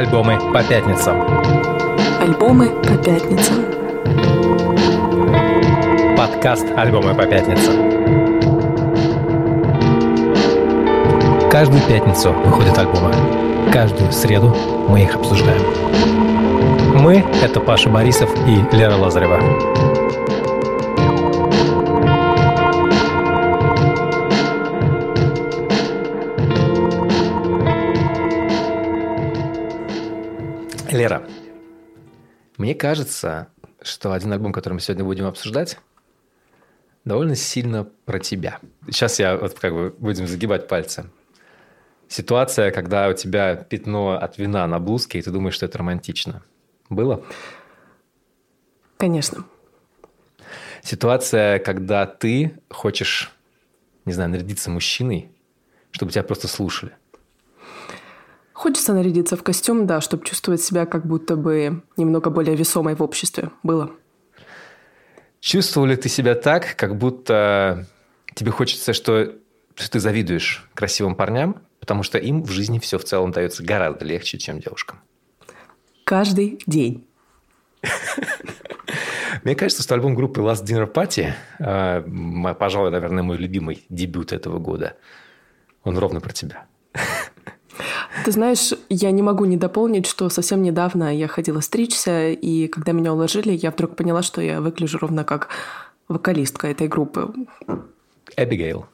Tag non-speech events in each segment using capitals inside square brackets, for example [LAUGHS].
Альбомы по пятницам. Альбомы по пятницам. Подкаст «Альбомы по пятницам». Каждую пятницу выходят альбомы. Каждую среду мы их обсуждаем. Мы — это Паша Борисов и Лера Лазарева. Лера, мне кажется, что один альбом, который мы сегодня будем обсуждать, довольно сильно про тебя. Сейчас я вот как бы будем загибать пальцы. Ситуация, когда у тебя пятно от вина на блузке, и ты думаешь, что это романтично. Было? Конечно. Ситуация, когда ты хочешь, не знаю, нарядиться мужчиной, чтобы тебя просто слушали. Хочется нарядиться в костюм, да, чтобы чувствовать себя как будто бы немного более весомой в обществе. Было. Чувствовал ли ты себя так, как будто тебе хочется, что, что ты завидуешь красивым парням, потому что им в жизни все в целом дается гораздо легче, чем девушкам? Каждый день. [LAUGHS] Мне кажется, что альбом группы Last Dinner Party, э, пожалуй, наверное, мой любимый дебют этого года, он ровно про тебя. Ты знаешь, я не могу не дополнить, что совсем недавно я ходила стричься, и когда меня уложили, я вдруг поняла, что я выгляжу ровно как вокалистка этой группы. Эбигейл.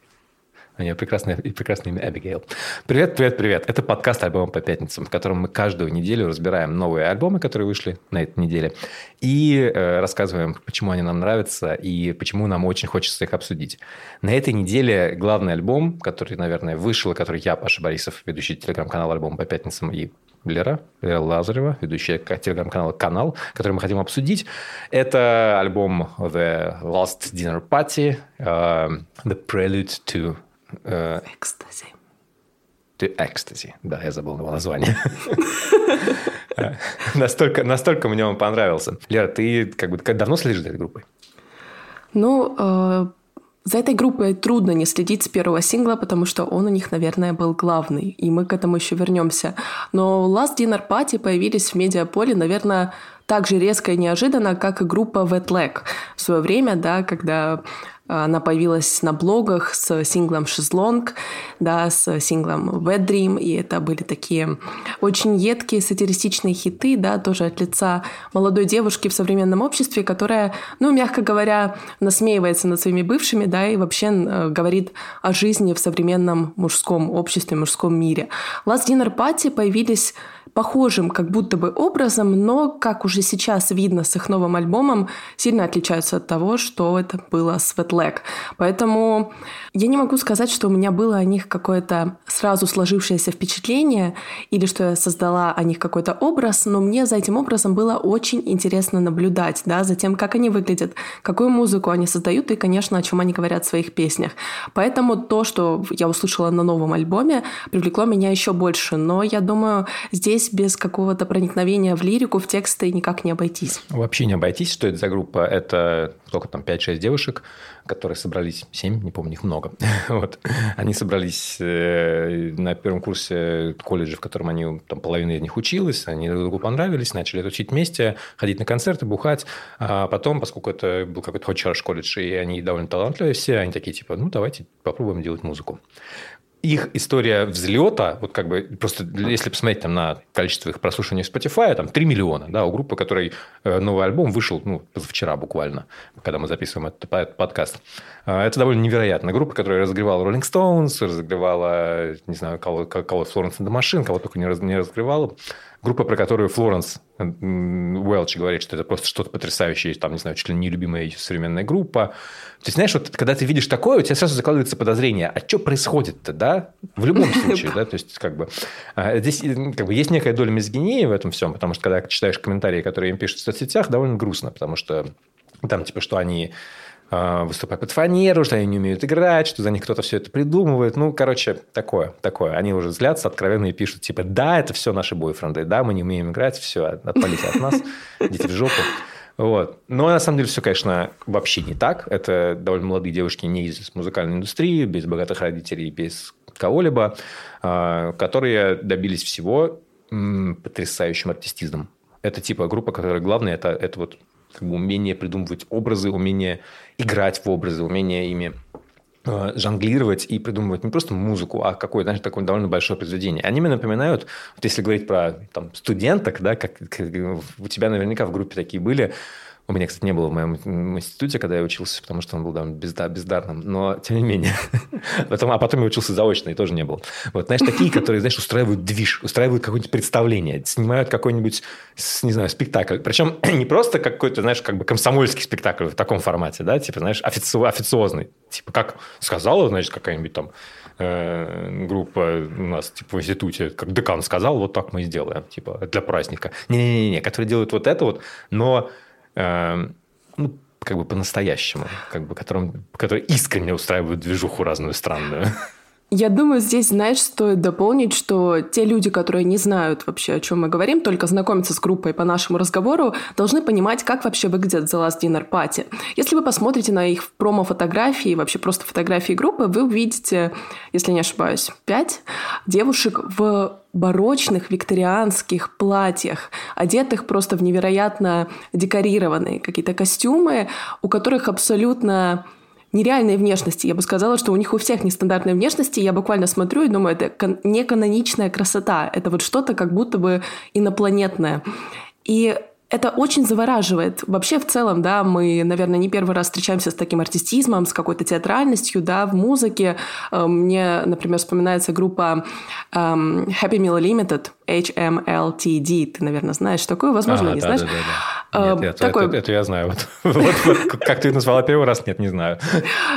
У нее прекрасное, прекрасное имя Эбигейл. Привет, привет, привет. Это подкаст «Альбомы по пятницам», в котором мы каждую неделю разбираем новые альбомы, которые вышли на этой неделе, и э, рассказываем, почему они нам нравятся и почему нам очень хочется их обсудить. На этой неделе главный альбом, который, наверное, вышел, который я, Паша Борисов, ведущий телеграм-канал «Альбомы по пятницам» и Лера, Лера Лазарева, ведущая телеграм-канала «Канал», который мы хотим обсудить. Это альбом The Last Dinner Party, uh, The Prelude to Экстази. Ты экстази. Да, я забыл его название. настолько, настолько мне он понравился. Лера, ты как бы давно следишь за этой группой? Ну, э, за этой группой трудно не следить с первого сингла, потому что он у них, наверное, был главный, и мы к этому еще вернемся. Но Last Dinner Party появились в медиаполе, наверное, так же резко и неожиданно, как и группа Wet Leg в свое время, да, когда она появилась на блогах с синглом «Шезлонг», да, с синглом «Wet Dream», и это были такие очень едкие сатиристичные хиты, да, тоже от лица молодой девушки в современном обществе, которая, ну, мягко говоря, насмеивается над своими бывшими, да, и вообще э, говорит о жизни в современном мужском обществе, мужском мире. Last Dinner Party появились похожим как будто бы образом, но, как уже сейчас видно с их новым альбомом, сильно отличаются от того, что это было с Leg. Поэтому я не могу сказать, что у меня было о них какое-то сразу сложившееся впечатление или что я создала о них какой-то образ, но мне за этим образом было очень интересно наблюдать, да, за тем, как они выглядят, какую музыку они создают и, конечно, о чем они говорят в своих песнях. Поэтому то, что я услышала на новом альбоме, привлекло меня еще больше. Но я думаю, здесь без какого-то проникновения в лирику, в тексты никак не обойтись. Вообще не обойтись. Что это за группа? Это только там 5-6 девушек, которые собрались, 7, не помню, их много. [LAUGHS] вот. Они собрались э, на первом курсе колледжа, в котором они, там половина из них училась, они друг другу понравились, начали учить вместе, ходить на концерты, бухать. А потом, поскольку это был какой-то очень хороший колледж, и они довольно талантливые все, они такие, типа, ну, давайте попробуем делать музыку их история взлета, вот как бы просто если посмотреть там на количество их прослушиваний в Spotify, там 3 миллиона, да, у группы, которой э, новый альбом вышел, ну, вчера буквально, когда мы записываем этот подкаст. А, это довольно невероятно. Группа, которая разогревала Rolling Stones, разогревала, не знаю, кого, кого Florence and the Machine, кого только не разогревала группа, про которую Флоренс Уэлч говорит, что это просто что-то потрясающее, там, не знаю, чуть ли не любимая современная группа. То есть, знаешь, вот когда ты видишь такое, у тебя сразу закладывается подозрение, а что происходит-то, да? В любом [LAUGHS] случае, да, то есть, как бы, а, здесь как бы, есть некая доля мизгинии в этом всем, потому что, когда читаешь комментарии, которые им пишут в соцсетях, довольно грустно, потому что там, типа, что они выступают под фанеру, что они не умеют играть, что за них кто-то все это придумывает. Ну, короче, такое, такое. Они уже злятся откровенно и пишут, типа, да, это все наши бойфренды, да, мы не умеем играть, все, отпалите от нас, идите в жопу. Вот. Но на самом деле все, конечно, вообще не так. Это довольно молодые девушки не из музыкальной индустрии, без богатых родителей, без кого-либо, а, которые добились всего потрясающим артистизмом. Это типа группа, которая главное, это, это вот как бы умение придумывать образы, умение играть в образы, умение ими э, жонглировать и придумывать не просто музыку, а какое-то, знаешь, такое довольно большое произведение. Они мне напоминают, вот если говорить про там, студенток, да, как, как у тебя наверняка в группе такие были, у меня, кстати, не было в моем институте, когда я учился, потому что он был там бездар, бездарным. Но, тем не менее. [LAUGHS] а потом я учился заочно, и тоже не был. Вот, знаешь, такие, которые, знаешь, устраивают движ, устраивают какое-нибудь представление, снимают какой-нибудь, не знаю, спектакль. Причем [CLEARS THROAT] не просто какой-то, знаешь, как бы комсомольский спектакль в таком формате, да, типа, знаешь, офици- официозный. Типа, как сказала, значит, какая-нибудь там э, группа у нас типа в институте, как декан сказал, вот так мы и сделаем, типа для праздника. Не-не-не, которые делают вот это вот, но Эм, ну, как бы по-настоящему, как бы, которым, которые искренне устраивают движуху разную странную. Я думаю, здесь, знаешь, стоит дополнить, что те люди, которые не знают вообще, о чем мы говорим, только знакомятся с группой по нашему разговору, должны понимать, как вообще выглядят The Last Dinner Party. Если вы посмотрите на их промо-фотографии, вообще просто фотографии группы, вы увидите, если не ошибаюсь, пять девушек в барочных викторианских платьях, одетых просто в невероятно декорированные какие-то костюмы, у которых абсолютно нереальной внешности. Я бы сказала, что у них у всех нестандартные внешности. Я буквально смотрю и думаю, это кан- неканоничная красота. Это вот что-то как будто бы инопланетное. И это очень завораживает. Вообще, в целом, да, мы, наверное, не первый раз встречаемся с таким артистизмом, с какой-то театральностью, да, в музыке. Э, мне, например, вспоминается группа um, Happy Meal Limited, HMLTD. Ты, наверное, знаешь такое, возможно, ага, не да, знаешь. Да, да, да. Нет, это, Такой... это, это я знаю. Вот, [LAUGHS] вот, вот, как ты назвала первый раз, нет, не знаю.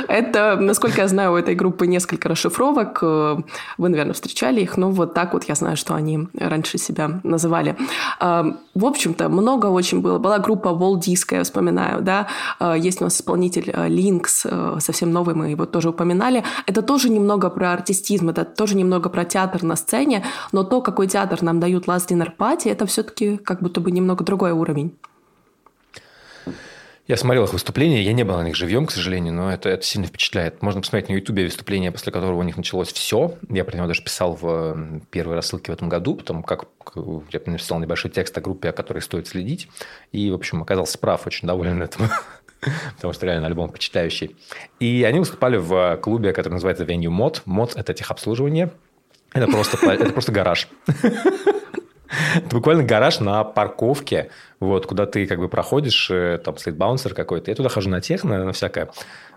Это, насколько я знаю, у этой группы несколько расшифровок. Э, вы, наверное, встречали их, но вот так вот я знаю, что они раньше себя называли. Э, в общем-то, много очень было. Была группа Wall Disco, я вспоминаю, да. Э, есть у нас исполнитель Lynx, совсем новый, мы его тоже упоминали. Это тоже немного про артистизм, это тоже немного про театр на сцене, но то, какой театр нам дают Last Dinner Party, это все-таки как будто бы немного другой уровень. Я смотрел их выступления, я не был на них живьем, к сожалению, но это, это сильно впечатляет. Можно посмотреть на Ютубе выступление, после которого у них началось все. Я про него даже писал в первой рассылке в этом году, потому как я написал небольшой текст о группе, о которой стоит следить. И, в общем, оказался прав, очень доволен [LAUGHS] этому. потому что реально альбом впечатляющий. И они выступали в клубе, который называется Venue Mod. Mod – это техобслуживание. Это просто, это просто гараж. [LAUGHS] Это буквально гараж на парковке, вот, куда ты как бы проходишь, э, там стоит баунсер какой-то. Я туда хожу на техно, на всякое,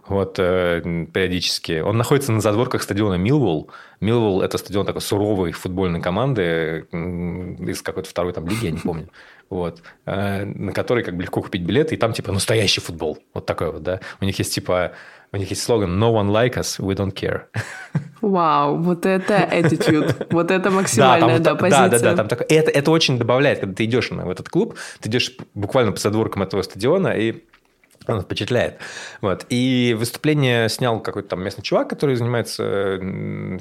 вот, э, периодически. Он находится на задворках стадиона Милвол. Милвол – это стадион такой суровой футбольной команды из какой-то второй там лиги, я не помню. Вот, э, на который как бы легко купить билеты, и там типа настоящий футбол. Вот такой вот, да. У них есть типа у них есть слоган «No one like us, we don't care». Вау, вот это attitude, вот это максимальная, да, да, позиция. Да, да, да, там так, это, это очень добавляет, когда ты идешь в этот клуб, ты идешь буквально по задворкам этого стадиона, и он впечатляет. Вот. И выступление снял какой-то там местный чувак, который занимается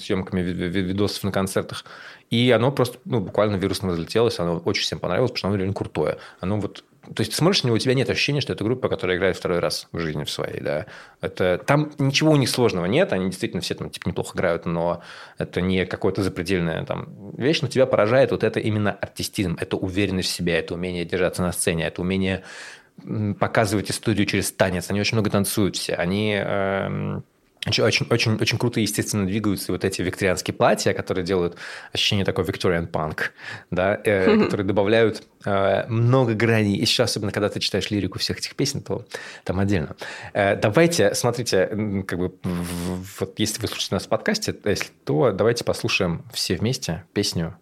съемками видосов на концертах. И оно просто ну, буквально вирусно разлетелось. Оно очень всем понравилось, потому что оно реально крутое. Оно вот то есть ты смотришь на него, у тебя нет ощущения, что это группа, которая играет второй раз в жизни в своей, да. Это, там ничего у них сложного нет, они действительно все там типа неплохо играют, но это не какое-то запредельная там вещь, но тебя поражает вот это именно артистизм, это уверенность в себе, это умение держаться на сцене, это умение показывать историю через танец. Они очень много танцуют все. Они э, очень, очень, очень, очень круто, естественно, двигаются вот эти викторианские платья, которые делают ощущение такой Victorian punk, да, э, которые добавляют э, много граней. И сейчас, особенно когда ты читаешь лирику всех этих песен, то там отдельно. Э, давайте, смотрите, как бы, вот если вы слушаете нас в подкасте, если, то давайте послушаем все вместе песню,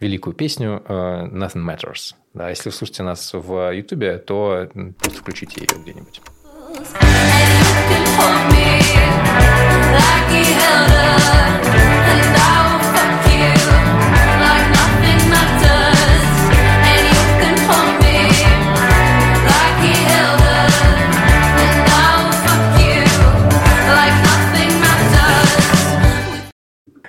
великую песню э, Nothing Matters. Да, если вы слушаете нас в Ютубе, то просто включите ее где-нибудь.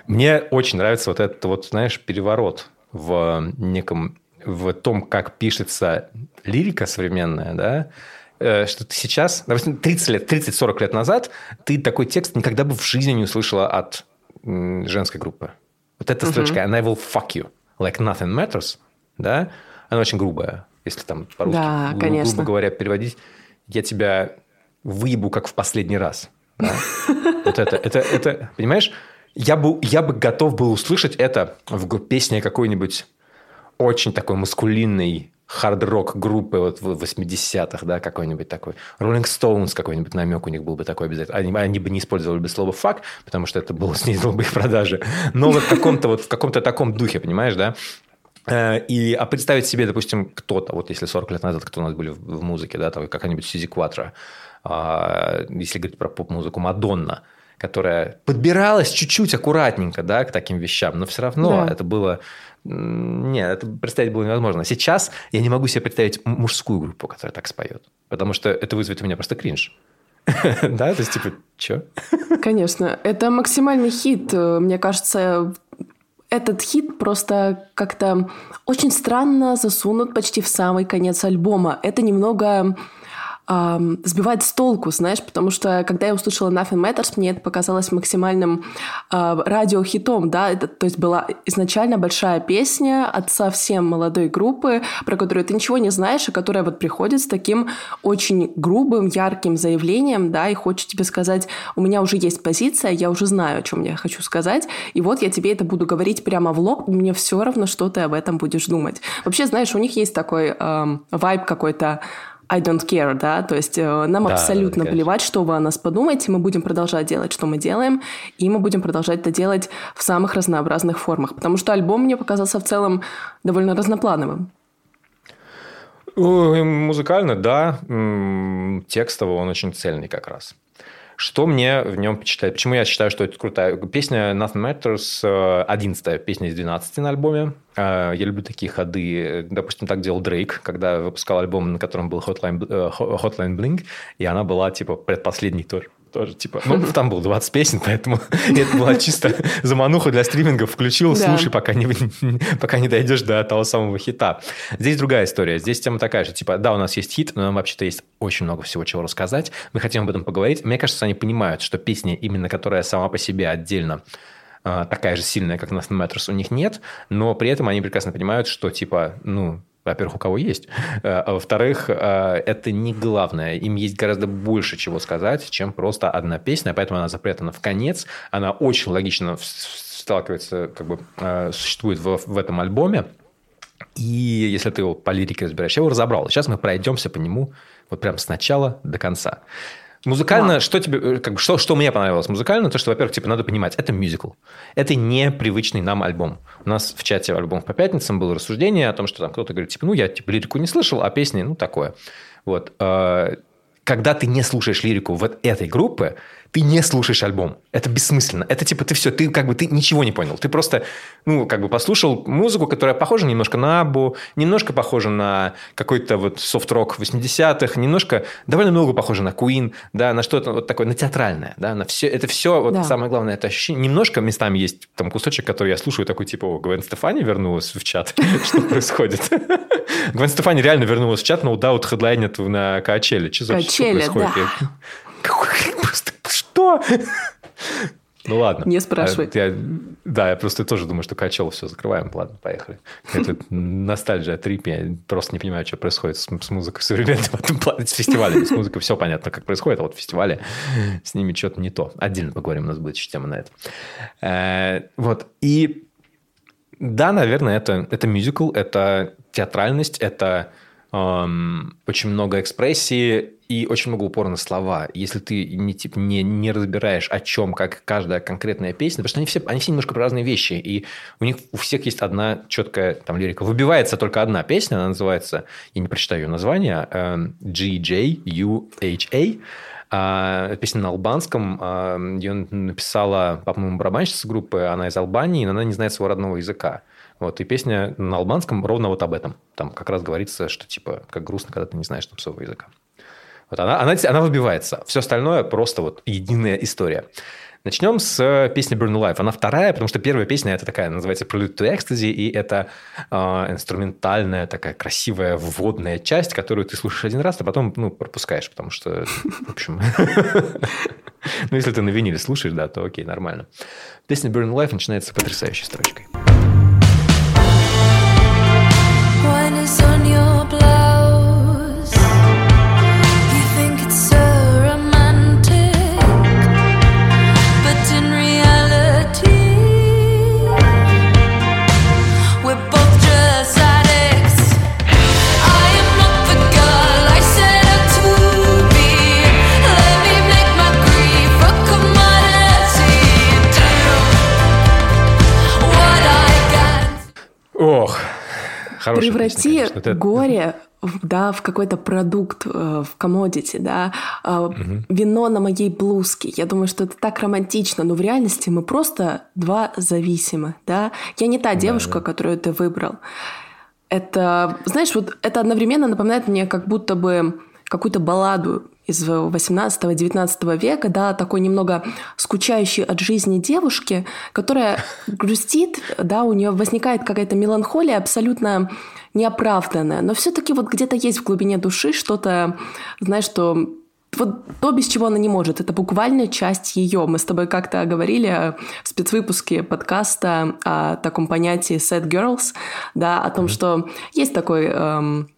Мне очень нравится вот этот вот, знаешь, переворот в неком, в том, как пишется лирика современная, да, Э, что ты сейчас, допустим, 30 лет, 30-40 лет назад, ты такой текст никогда бы в жизни не услышала от женской группы. Вот эта строчка, and I will fuck you. like nothing matters, да, она очень грубая, если там по-русски, да, гру- конечно. грубо говоря, переводить, я тебя выебу как в последний раз. [LAUGHS] Вот это, это, это, понимаешь, я бы, я бы готов был услышать это в песне какой-нибудь очень такой маскулинной хард-рок группы вот в 80-х, да, какой-нибудь такой. Rolling Stones какой-нибудь намек у них был бы такой обязательно. Они, они бы не использовали бы слово «фак», потому что это было [LAUGHS] снизило бы их продажи. Но вот в каком-то вот в каком-то таком духе, понимаешь, да? Э, и, а представить себе, допустим, кто-то, вот если 40 лет назад, кто у нас были в, в музыке, да, там какая-нибудь Сизи Кватро, а, если говорить про поп-музыку, Мадонна, которая подбиралась чуть-чуть аккуратненько, да, к таким вещам, но все равно да. это было нет, это представить было невозможно. Сейчас я не могу себе представить мужскую группу, которая так споет, потому что это вызовет у меня просто кринж. [LAUGHS] Да, то есть, типа, что? Конечно, это максимальный хит. Мне кажется, этот хит просто как-то очень странно засунут почти в самый конец альбома. Это немного э, сбивает с толку, знаешь, потому что когда я услышала Nothing Matters, мне это показалось максимальным э, радиохитом, да, это, то есть была изначально большая песня от совсем молодой группы, про которую ты ничего не знаешь, и которая вот приходит с таким очень грубым, ярким заявлением, да, и хочет тебе сказать, у меня уже есть позиция, я уже знаю, о чем я хочу сказать, и вот я тебе это буду говорить прямо в лоб, мне все равно, что ты об этом будешь думать. Вообще, знаешь, у них есть такой э, вайб какой-то I don't care, да, то есть э, нам да, абсолютно да, плевать, что вы о нас подумаете, мы будем продолжать делать, что мы делаем, и мы будем продолжать это делать в самых разнообразных формах, потому что альбом мне показался в целом довольно разноплановым. Музыкально, да, текстово он очень цельный как раз. Что мне в нем впечатляет? Почему я считаю, что это крутая песня Nothing Matters, 11 э, песня из 12 на альбоме. Э, я люблю такие ходы. Допустим, так делал Дрейк, когда выпускал альбом, на котором был Hotline, э, Hotline Bling, и она была типа предпоследней тоже тоже, типа, ну, [LAUGHS] там было 20 песен, поэтому [LAUGHS] это была чисто замануха для стриминга. Включил, слушай, пока не, [LAUGHS] пока не дойдешь до того самого хита. Здесь другая история. Здесь тема такая же, типа, да, у нас есть хит, но нам вообще-то есть очень много всего, чего рассказать. Мы хотим об этом поговорить. Мне кажется, они понимают, что песня, именно которая сама по себе отдельно а, такая же сильная, как Nothing Matters, у них нет, но при этом они прекрасно понимают, что, типа, ну, во-первых, у кого есть, э, а во-вторых, э, это не главное. Им есть гораздо больше чего сказать, чем просто одна песня, поэтому она запрятана в конец. Она очень логично сталкивается, как бы существует в, в этом альбоме. И если ты его по лирике разбираешь, я его разобрал. Сейчас мы пройдемся по нему вот прям с начала до конца. Музыкально, а. что тебе, э, как бы, что, что мне понравилось музыкально, то, что, во-первых, типа, надо понимать, это мюзикл. Это не привычный нам альбом. У нас в чате альбом по пятницам было рассуждение о том, что там кто-то говорит, типа, ну, я типа лирику не слышал, а песни, ну, такое. Вот. Э, когда ты не слушаешь лирику вот этой группы, ты не слушаешь альбом. Это бессмысленно. Это типа ты все, ты как бы ты ничего не понял. Ты просто, ну, как бы послушал музыку, которая похожа немножко на Абу, немножко похожа на какой-то вот софт-рок 80-х, немножко, довольно много похоже на Queen, да, на что-то вот такое, на театральное, да, на все, это все, вот да. самое главное, это ощущение. Немножко местами есть там кусочек, который я слушаю, такой типа, о, Гвен Стефани вернулась в чат. [LAUGHS] Что происходит? [LAUGHS] Гвен Стефани реально вернулась в чат, но да, вот хедлайнет на Качеле. Что происходит? [LAUGHS] Просто что? Ну ладно. Не спрашивай. Я, да, я просто тоже думаю, что качел, все, закрываем. Ладно, поехали. Это ностальгия, трип. Я просто не понимаю, что происходит с, с музыкой современной в этом плане. С фестивалями, с музыкой все понятно, как происходит, а вот фестивали с ними что-то не то. Отдельно поговорим, у нас будет еще тема на это. Э, вот, и да, наверное, это, это мюзикл, это театральность, это эм, очень много экспрессии, и очень много упора на слова. Если ты не, типа, не, не разбираешь, о чем, как каждая конкретная песня, потому что они все, они все немножко про разные вещи, и у них у всех есть одна четкая там лирика. Выбивается только одна песня, она называется, я не прочитаю ее название, эм, GJUHA, а, песня на албанском, а, ее написала, по-моему, барабанщица группы, она из Албании, но она не знает своего родного языка. Вот, и песня на албанском ровно вот об этом. Там как раз говорится, что типа, как грустно, когда ты не знаешь там своего языка. Вот она, она, она выбивается. Все остальное просто вот единая история. Начнем с э, песни Burn Life. Она вторая, потому что первая песня это такая, называется Prelude to Ecstasy, и это э, инструментальная такая красивая вводная часть, которую ты слушаешь один раз, а потом ну, пропускаешь, потому что, в общем... [LAUGHS] Ну, если ты на виниле слушаешь, да, то окей, нормально. Песня Burn Life начинается потрясающей строчкой. Хорошая Преврати песня, конечно. горе да, в какой-то продукт, э, в комодити, да, угу. вино на моей блузке. Я думаю, что это так романтично, но в реальности мы просто два зависимы, да. Я не та девушка, да, да. которую ты выбрал. Это, знаешь, вот это одновременно напоминает мне как будто бы какую-то балладу из 18-19 века, да, такой немного скучающей от жизни девушки, которая грустит, да, у нее возникает какая-то меланхолия абсолютно неоправданная, но все-таки вот где-то есть в глубине души что-то, знаешь, что вот то, без чего она не может, это буквально часть ее. Мы с тобой как-то говорили в спецвыпуске подкаста о таком понятии sad girls, да, о том, что есть такой эм,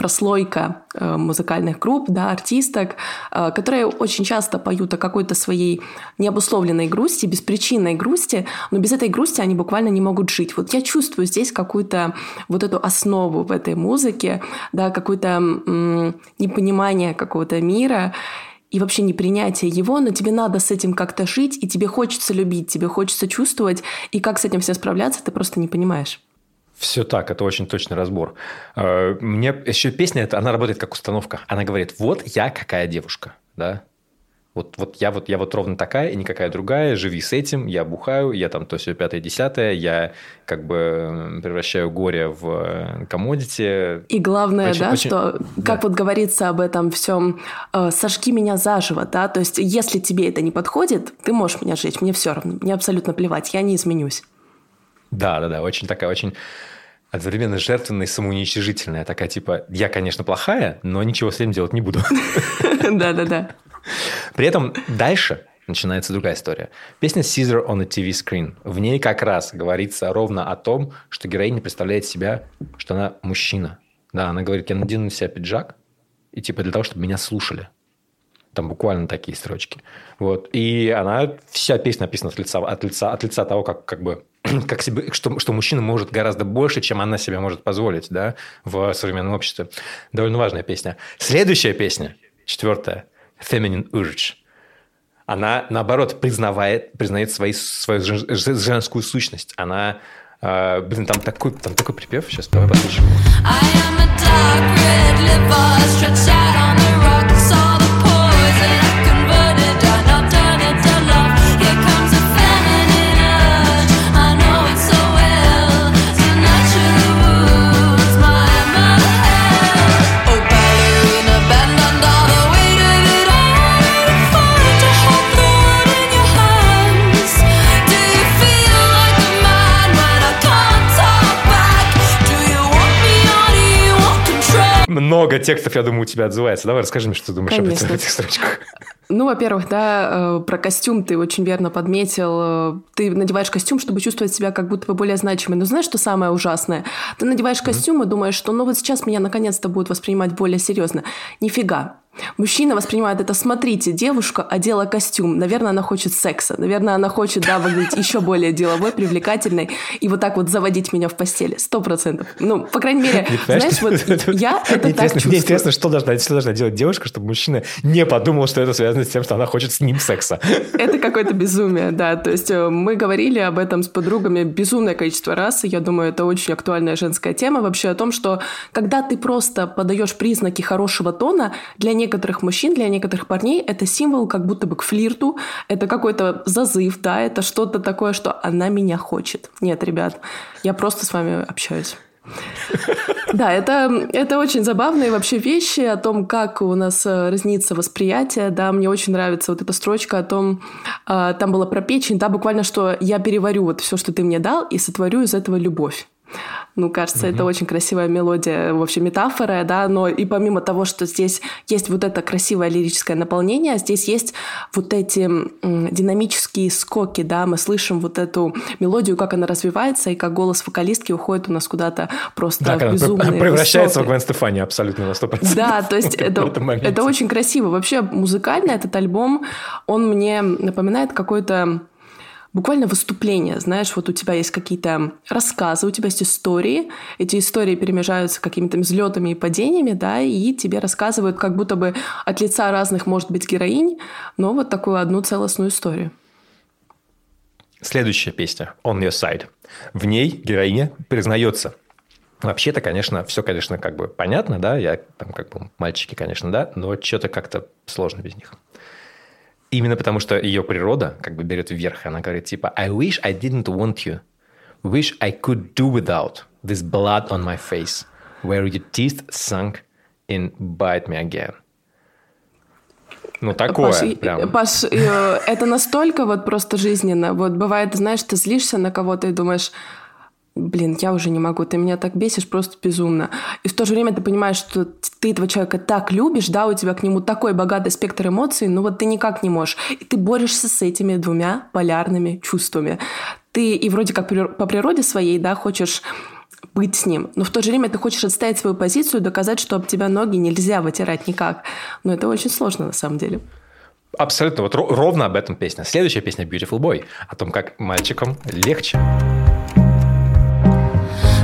прослойка э, музыкальных групп, да, артисток, э, которые очень часто поют о какой-то своей необусловленной грусти, беспричинной грусти, но без этой грусти они буквально не могут жить. Вот я чувствую здесь какую-то вот эту основу в этой музыке, да, какое-то непонимание какого-то мира, и вообще непринятие его, но тебе надо с этим как-то жить, и тебе хочется любить, тебе хочется чувствовать, и как с этим все справляться, ты просто не понимаешь. Все так, это очень точный разбор. Э, мне еще песня, она работает как установка. Она говорит, вот я какая девушка, да, вот, вот, я, вот я вот ровно такая и никакая другая, живи с этим, я бухаю, я там то все пятое, десятое, я как бы превращаю горе в комодити. И главное, очень, да, очень... что, как да. вот говорится об этом всем, э, сожги меня заживо, да, то есть если тебе это не подходит, ты можешь меня сжечь, мне все равно, мне абсолютно плевать, я не изменюсь. Да, да, да, очень такая, очень одновременно жертвенная и самоуничижительная. Такая типа, я, конечно, плохая, но ничего с этим делать не буду. [LAUGHS] Да-да-да. При этом дальше начинается другая история. Песня Caesar on a TV Screen. В ней как раз говорится ровно о том, что героиня представляет себя, что она мужчина. Да, она говорит, я надену на себя пиджак, и типа для того, чтобы меня слушали. Там буквально такие строчки. Вот. И она, вся песня написана от лица, от лица, от лица того, как, как бы [CLEARS THROAT] как себе, что, что мужчина может гораздо больше, чем она себе может позволить да, в современном обществе. Довольно важная песня. Следующая песня, четвертая, Feminine Urge. Она, наоборот, признавает, признает свои, свою женскую сущность. Она Uh, блин, там такой, там такой припев. Сейчас давай послушаем. I am a dark red liver, много текстов, я думаю, у тебя отзывается. Давай расскажи мне, что ты думаешь Конечно. об [LAUGHS] этих строчках. Ну, во-первых, да, э, про костюм ты очень верно подметил. Ты надеваешь костюм, чтобы чувствовать себя как будто бы более значимой. Но знаешь, что самое ужасное? Ты надеваешь костюм и думаешь, что ну вот сейчас меня наконец-то будут воспринимать более серьезно. Нифига. Мужчина воспринимает это, смотрите, девушка одела костюм, наверное, она хочет секса, наверное, она хочет, да, выглядеть еще более деловой, привлекательной, и вот так вот заводить меня в постели, сто процентов. Ну, по крайней мере, знаешь, вот я это так чувствую. Мне интересно, что должна, что должна делать девушка, чтобы мужчина не подумал, что это связано с тем, что она хочет с ним секса. Это какое-то безумие, да, то есть э, мы говорили об этом с подругами безумное количество раз, и я думаю, это очень актуальная женская тема вообще о том, что когда ты просто подаешь признаки хорошего тона, для некоторых мужчин, для некоторых парней это символ как будто бы к флирту, это какой-то зазыв, да, это что-то такое, что она меня хочет. Нет, ребят, я просто с вами общаюсь. [LAUGHS] Да, это, это очень забавные вообще вещи о том, как у нас э, разнится восприятие. Да, мне очень нравится вот эта строчка о том, а, там было про печень, да, буквально, что я переварю вот все, что ты мне дал, и сотворю из этого любовь. Ну, кажется, mm-hmm. это очень красивая мелодия, в общем, метафора, да, но и помимо того, что здесь есть вот это красивое лирическое наполнение, здесь есть вот эти динамические скоки, да, мы слышим вот эту мелодию, как она развивается, и как голос вокалистки уходит у нас куда-то просто да, в безумные превращается высоты. в Гвен Стефани абсолютно на 100%. Да, то есть [LAUGHS] это, это очень красиво. Вообще музыкально этот альбом, он мне напоминает какой-то буквально выступление, знаешь, вот у тебя есть какие-то рассказы, у тебя есть истории, эти истории перемежаются какими-то взлетами и падениями, да, и тебе рассказывают как будто бы от лица разных, может быть, героинь, но вот такую одну целостную историю. Следующая песня «On Your Side». В ней героиня признается. Вообще-то, конечно, все, конечно, как бы понятно, да, я там как бы мальчики, конечно, да, но что-то как-то сложно без них. Именно потому, что ее природа как бы берет вверх. Она говорит типа «I wish I didn't want you. Wish I could do without this blood on my face, where your teeth sunk in bite me again». Ну, такое Паш, прям. Паш, э, это настолько вот просто жизненно. Вот бывает, знаешь, ты злишься на кого-то и думаешь, блин, я уже не могу, ты меня так бесишь просто безумно. И в то же время ты понимаешь, что ты этого человека так любишь, да, у тебя к нему такой богатый спектр эмоций, но вот ты никак не можешь. И ты борешься с этими двумя полярными чувствами. Ты и вроде как по природе своей, да, хочешь быть с ним. Но в то же время ты хочешь отстоять свою позицию, доказать, что об тебя ноги нельзя вытирать никак. Но это очень сложно на самом деле. Абсолютно. Вот ровно об этом песня. Следующая песня Beautiful Boy. О том, как мальчикам легче. The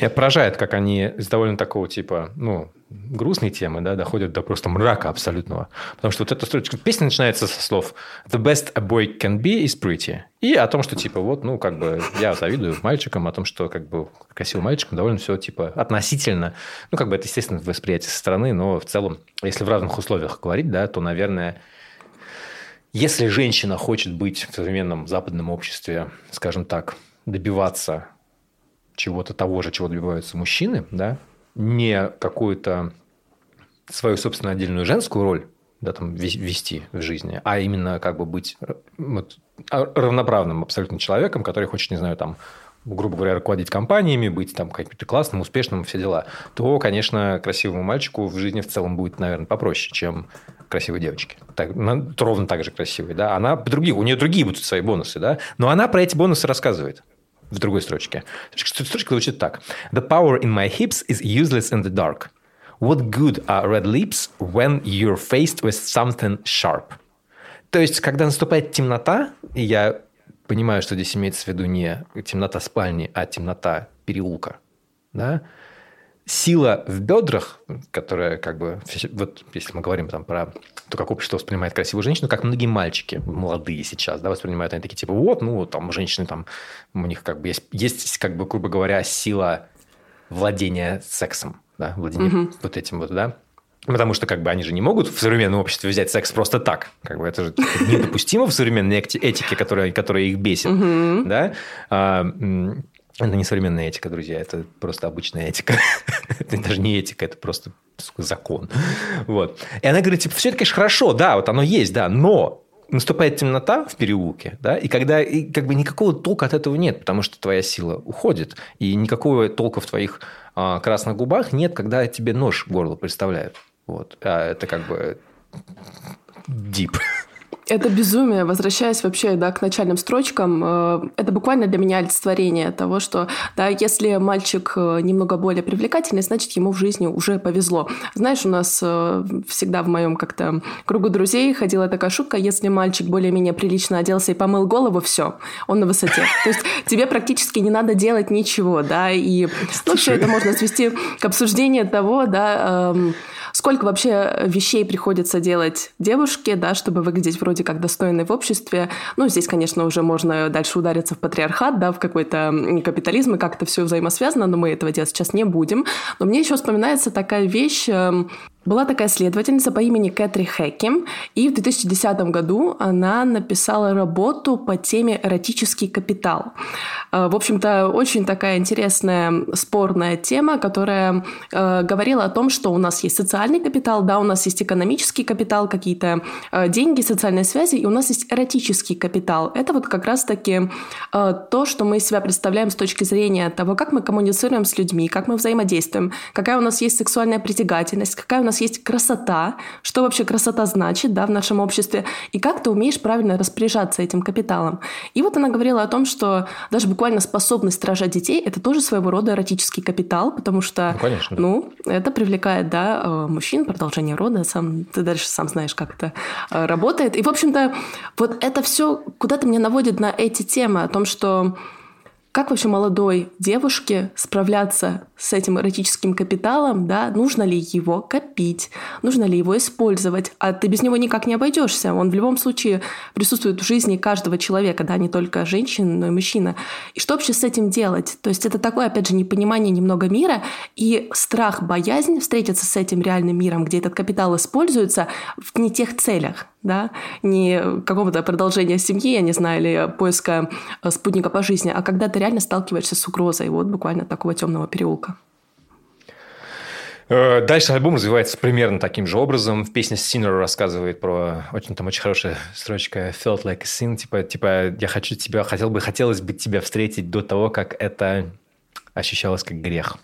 меня поражает, как они с довольно такого типа, ну, грустной темы, да, доходят до просто мрака абсолютного. Потому что вот эта строчка песня начинается со слов «The best a boy can be is pretty». И о том, что типа вот, ну, как бы я завидую мальчикам, о том, что как бы красивым мальчикам довольно все типа относительно, ну, как бы это, естественно, восприятие со стороны, но в целом, если в разных условиях говорить, да, то, наверное, если женщина хочет быть в современном западном обществе, скажем так, добиваться чего-то того же, чего добиваются мужчины, да, не какую-то свою собственную отдельную женскую роль да, там, вести в жизни, а именно как бы быть вот, равноправным абсолютно человеком, который хочет, не знаю, там, грубо говоря, руководить компаниями, быть там каким-то классным, успешным, все дела, то, конечно, красивому мальчику в жизни в целом будет, наверное, попроще, чем красивой девочке. Так, ровно так же красивой, да. Она другие, у нее другие будут свои бонусы, да. Но она про эти бонусы рассказывает в другой строчке. Строчка звучит так. The power in my hips is useless in the dark. What good are red lips when you're faced with something sharp? То есть, когда наступает темнота, и я понимаю, что здесь имеется в виду не темнота спальни, а темнота переулка, да, сила в бедрах, которая как бы, вот если мы говорим там про то, как общество воспринимает красивую женщину, как многие мальчики молодые сейчас, да, воспринимают они такие, типа, вот, ну, там, женщины там, у них как бы есть, есть как бы, грубо говоря, сила владения сексом, да, владения угу. вот этим вот, да, Потому что как бы они же не могут в современном обществе взять секс просто так. Как бы это же недопустимо в современной этике, которая, которая их бесит. Да? Это не современная этика, друзья, это просто обычная этика. [LAUGHS] это даже не этика, это просто закон. Вот. И она говорит, типа, все это, конечно, хорошо, да, вот оно есть, да, но наступает темнота в переулке, да, и когда и как бы никакого толка от этого нет, потому что твоя сила уходит, и никакого толка в твоих а, красных губах нет, когда тебе нож в горло представляют. Вот. А это как бы deep. Это безумие. Возвращаясь вообще да, к начальным строчкам, э, это буквально для меня олицетворение того, что да, если мальчик э, немного более привлекательный, значит, ему в жизни уже повезло. Знаешь, у нас э, всегда в моем как-то кругу друзей ходила такая шутка, если мальчик более-менее прилично оделся и помыл голову, все, он на высоте. То есть тебе практически не надо делать ничего, да, и ну, все это можно свести к обсуждению того, да, эм, сколько вообще вещей приходится делать девушке, да, чтобы выглядеть вроде как достойной в обществе. Ну, здесь, конечно, уже можно дальше удариться в патриархат, да, в какой-то капитализм, и как это все взаимосвязано, но мы этого делать сейчас не будем. Но мне еще вспоминается такая вещь, эм, была такая следовательница по имени Кэтри Хэким, и в 2010 году она написала работу по теме «Эротический капитал». Э, в общем-то, очень такая интересная, спорная тема, которая э, говорила о том, что у нас есть социальный капитал, да, у нас есть экономический капитал, какие-то э, деньги, социальные связи, и у нас есть эротический капитал. Это вот как раз-таки то, что мы из себя представляем с точки зрения того, как мы коммуницируем с людьми, как мы взаимодействуем, какая у нас есть сексуальная притягательность, какая у нас нас есть красота, что вообще красота значит да, в нашем обществе, и как ты умеешь правильно распоряжаться этим капиталом. И вот она говорила о том, что даже буквально способность рожать детей – это тоже своего рода эротический капитал, потому что ну, конечно, да. ну, это привлекает да, э, мужчин, продолжение рода, сам, ты дальше сам знаешь, как это э, работает. И, в общем-то, вот это все куда-то меня наводит на эти темы о том, что как вообще молодой девушке справляться с этим эротическим капиталом, да, нужно ли его копить, нужно ли его использовать, а ты без него никак не обойдешься, он в любом случае присутствует в жизни каждого человека, да, не только женщин, но и мужчина. И что вообще с этим делать? То есть это такое, опять же, непонимание немного мира и страх, боязнь встретиться с этим реальным миром, где этот капитал используется в не тех целях, да, не какого-то продолжения семьи, я не знаю, или поиска э, спутника по жизни, а когда ты реально сталкиваешься с угрозой, вот буквально такого темного переулка. Э, дальше альбом развивается примерно таким же образом. В песне Sinner рассказывает про очень там очень хорошая строчка "Felt like a sin", типа типа я хочу тебя, хотел бы, хотелось бы тебя встретить до того, как это ощущалось как грех.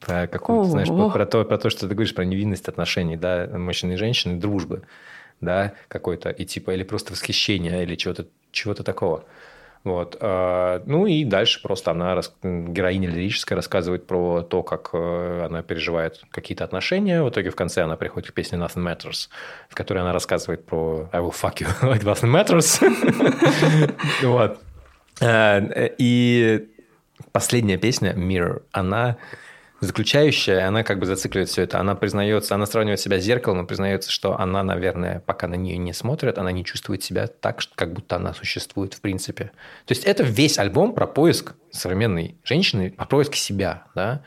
Про какую-то, знаешь, про, про, то, про то, что ты говоришь про невинность отношений, да, мужчины и женщины, дружбы, да, какой-то, и типа, или просто восхищение, или чего-то чего такого. Вот. А, ну и дальше просто она, героиня лирическая, рассказывает про то, как э, она переживает какие-то отношения. В итоге в конце она приходит к песне Nothing Matters, в которой она рассказывает про I will fuck you [LAUGHS] like nothing matters. [LAUGHS] Вот. А, и последняя песня Mirror, она заключающая, она как бы зацикливает все это. Она признается, она сравнивает себя с зеркалом и признается, что она, наверное, пока на нее не смотрит, она не чувствует себя так, как будто она существует в принципе. То есть это весь альбом про поиск современной женщины, про поиск себя, да,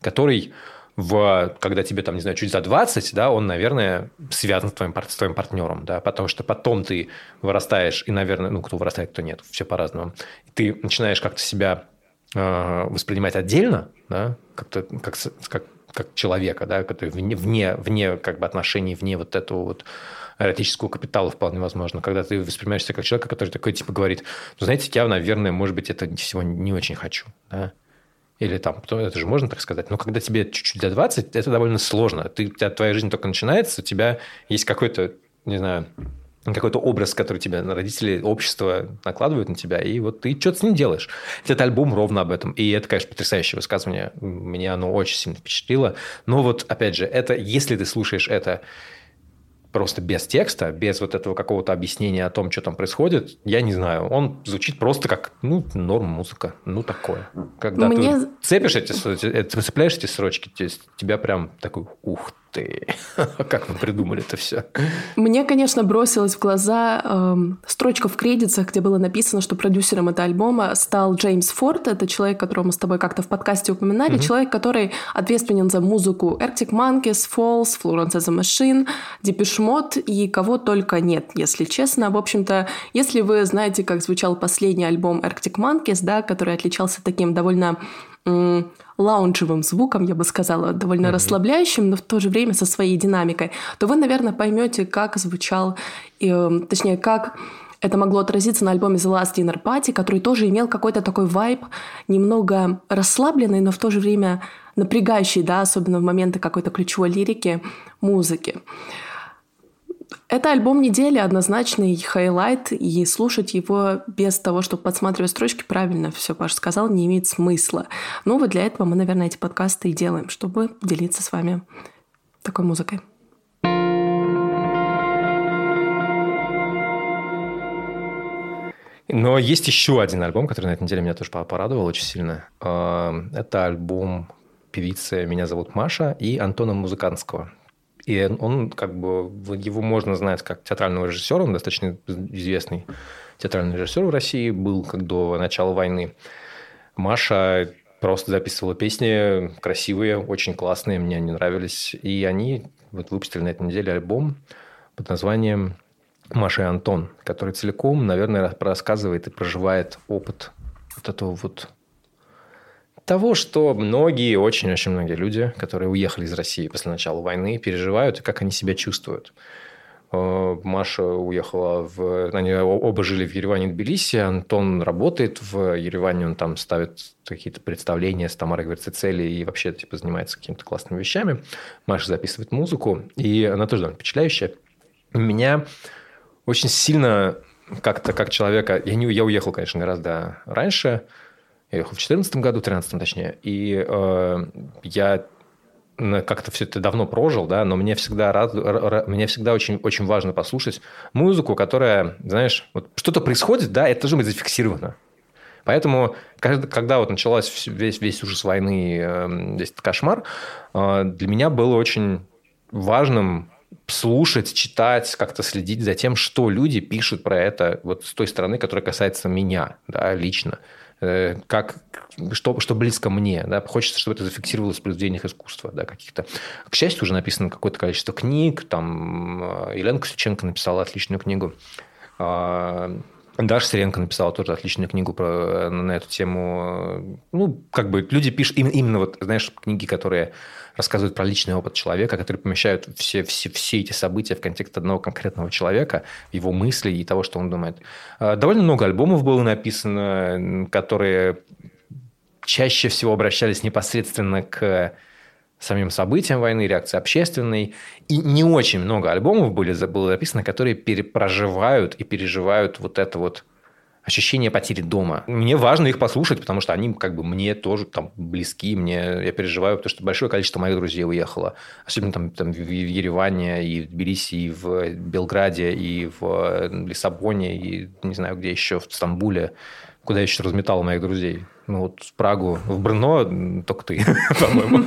который в, когда тебе там, не знаю, чуть за 20, да, он, наверное, связан с твоим, с твоим партнером, да, потому что потом ты вырастаешь, и, наверное, ну, кто вырастает, кто нет, все по-разному, ты начинаешь как-то себя воспринимать отдельно, да, как-то как, как, как человека, да, который вне, вне, вне как бы отношений, вне вот этого вот эротического капитала вполне возможно, когда ты воспринимаешься как человека, который такой типа говорит, ну, знаете, я, наверное, может быть, это всего не очень хочу, да, или там, это же можно так сказать, но когда тебе чуть-чуть за 20, это довольно сложно. Ты, твоя жизнь только начинается, у тебя есть какой-то, не знаю, какой-то образ, который тебе родители, общество накладывают на тебя, и вот ты что-то с ним делаешь. Этот альбом ровно об этом. И это, конечно, потрясающее высказывание. Меня оно очень сильно впечатлило. Но вот, опять же, это, если ты слушаешь это просто без текста, без вот этого какого-то объяснения о том, что там происходит, я не знаю. Он звучит просто как, ну, норм музыка, ну, такое. Когда Мне... ты цепишь эти, цепляешь эти строчки, тебя прям такой, ух ты, [LAUGHS] как вы придумали это все? Мне, конечно, бросилась в глаза э, строчка в кредитах, где было написано, что продюсером этого альбома стал Джеймс Форд. Это человек, которого мы с тобой как-то в подкасте упоминали. Угу. Человек, который ответственен за музыку Arctic Monkeys, Falls, Florence as a Machine, Depeche Mode и кого только нет, если честно. В общем-то, если вы знаете, как звучал последний альбом Arctic Monkeys, да, который отличался таким довольно лаунжевым звуком, я бы сказала, довольно mm-hmm. расслабляющим, но в то же время со своей динамикой, то вы, наверное, поймете, как звучал, э, точнее, как это могло отразиться на альбоме The Last Dinner Party, который тоже имел какой-то такой вайб, немного расслабленный, но в то же время напрягающий, да, особенно в моменты какой-то ключевой лирики, музыки. Это альбом недели, однозначный highlight, и слушать его без того, чтобы подсматривать строчки, правильно все Паша сказал, не имеет смысла. Ну вот для этого мы, наверное, эти подкасты и делаем, чтобы делиться с вами такой музыкой. Но есть еще один альбом, который на этой неделе меня тоже порадовал очень сильно. А, это альбом певицы «Меня зовут Маша» и Антона Музыканского. И он, как бы, его можно знать как театрального режиссера, он достаточно известный театральный режиссер в России был как до начала войны. Маша просто записывала песни красивые, очень классные, мне они нравились. И они вот выпустили на этой неделе альбом под названием «Маша и Антон», который целиком, наверное, рассказывает и проживает опыт вот этого вот того, что многие, очень-очень многие люди, которые уехали из России после начала войны, переживают как они себя чувствуют. Э, Маша уехала в... Они оба жили в Ереване и Тбилиси. Антон работает в Ереване, он там ставит какие-то представления с Тамарой Гверцицели и вообще типа занимается какими-то классными вещами. Маша записывает музыку, и она тоже довольно впечатляющая. Меня очень сильно как-то как человека... Я, не, я уехал, конечно, гораздо раньше. Я уехал в 2014 году, в 2013 точнее. И э, я как-то все это давно прожил, да, но мне всегда, рад, мне всегда очень, очень важно послушать музыку, которая, знаешь, вот что-то происходит, да, это должно быть зафиксировано. Поэтому, когда вот началась весь, весь ужас войны, эм, весь этот кошмар, э, для меня было очень важным слушать, читать, как-то следить за тем, что люди пишут про это вот с той стороны, которая касается меня, да, лично. Э, как, что, что близко мне. Да? Хочется, чтобы это зафиксировалось в произведениях искусства да, каких-то. К счастью, уже написано какое-то количество книг. Там э, Елена Косюченко написала отличную книгу. А, Даша Сиренко написала тоже отличную книгу про, на эту тему. Ну, как бы люди пишут именно, именно вот, знаешь, книги, которые рассказывают про личный опыт человека, которые помещают все, все, все эти события в контекст одного конкретного человека, его мыслей и того, что он думает. А, довольно много альбомов было написано, которые чаще всего обращались непосредственно к самим событиям войны, реакции общественной. И не очень много альбомов были, было записано, которые перепроживают и переживают вот это вот ощущение потери дома. Мне важно их послушать, потому что они как бы мне тоже там близки, мне я переживаю, потому что большое количество моих друзей уехало, особенно там, там в Ереване, и в Тбилиси, и в Белграде, и в Лиссабоне, и не знаю где еще, в Стамбуле, куда я еще разметал моих друзей. Ну вот в Прагу, в Брно только ты, [LAUGHS] по-моему.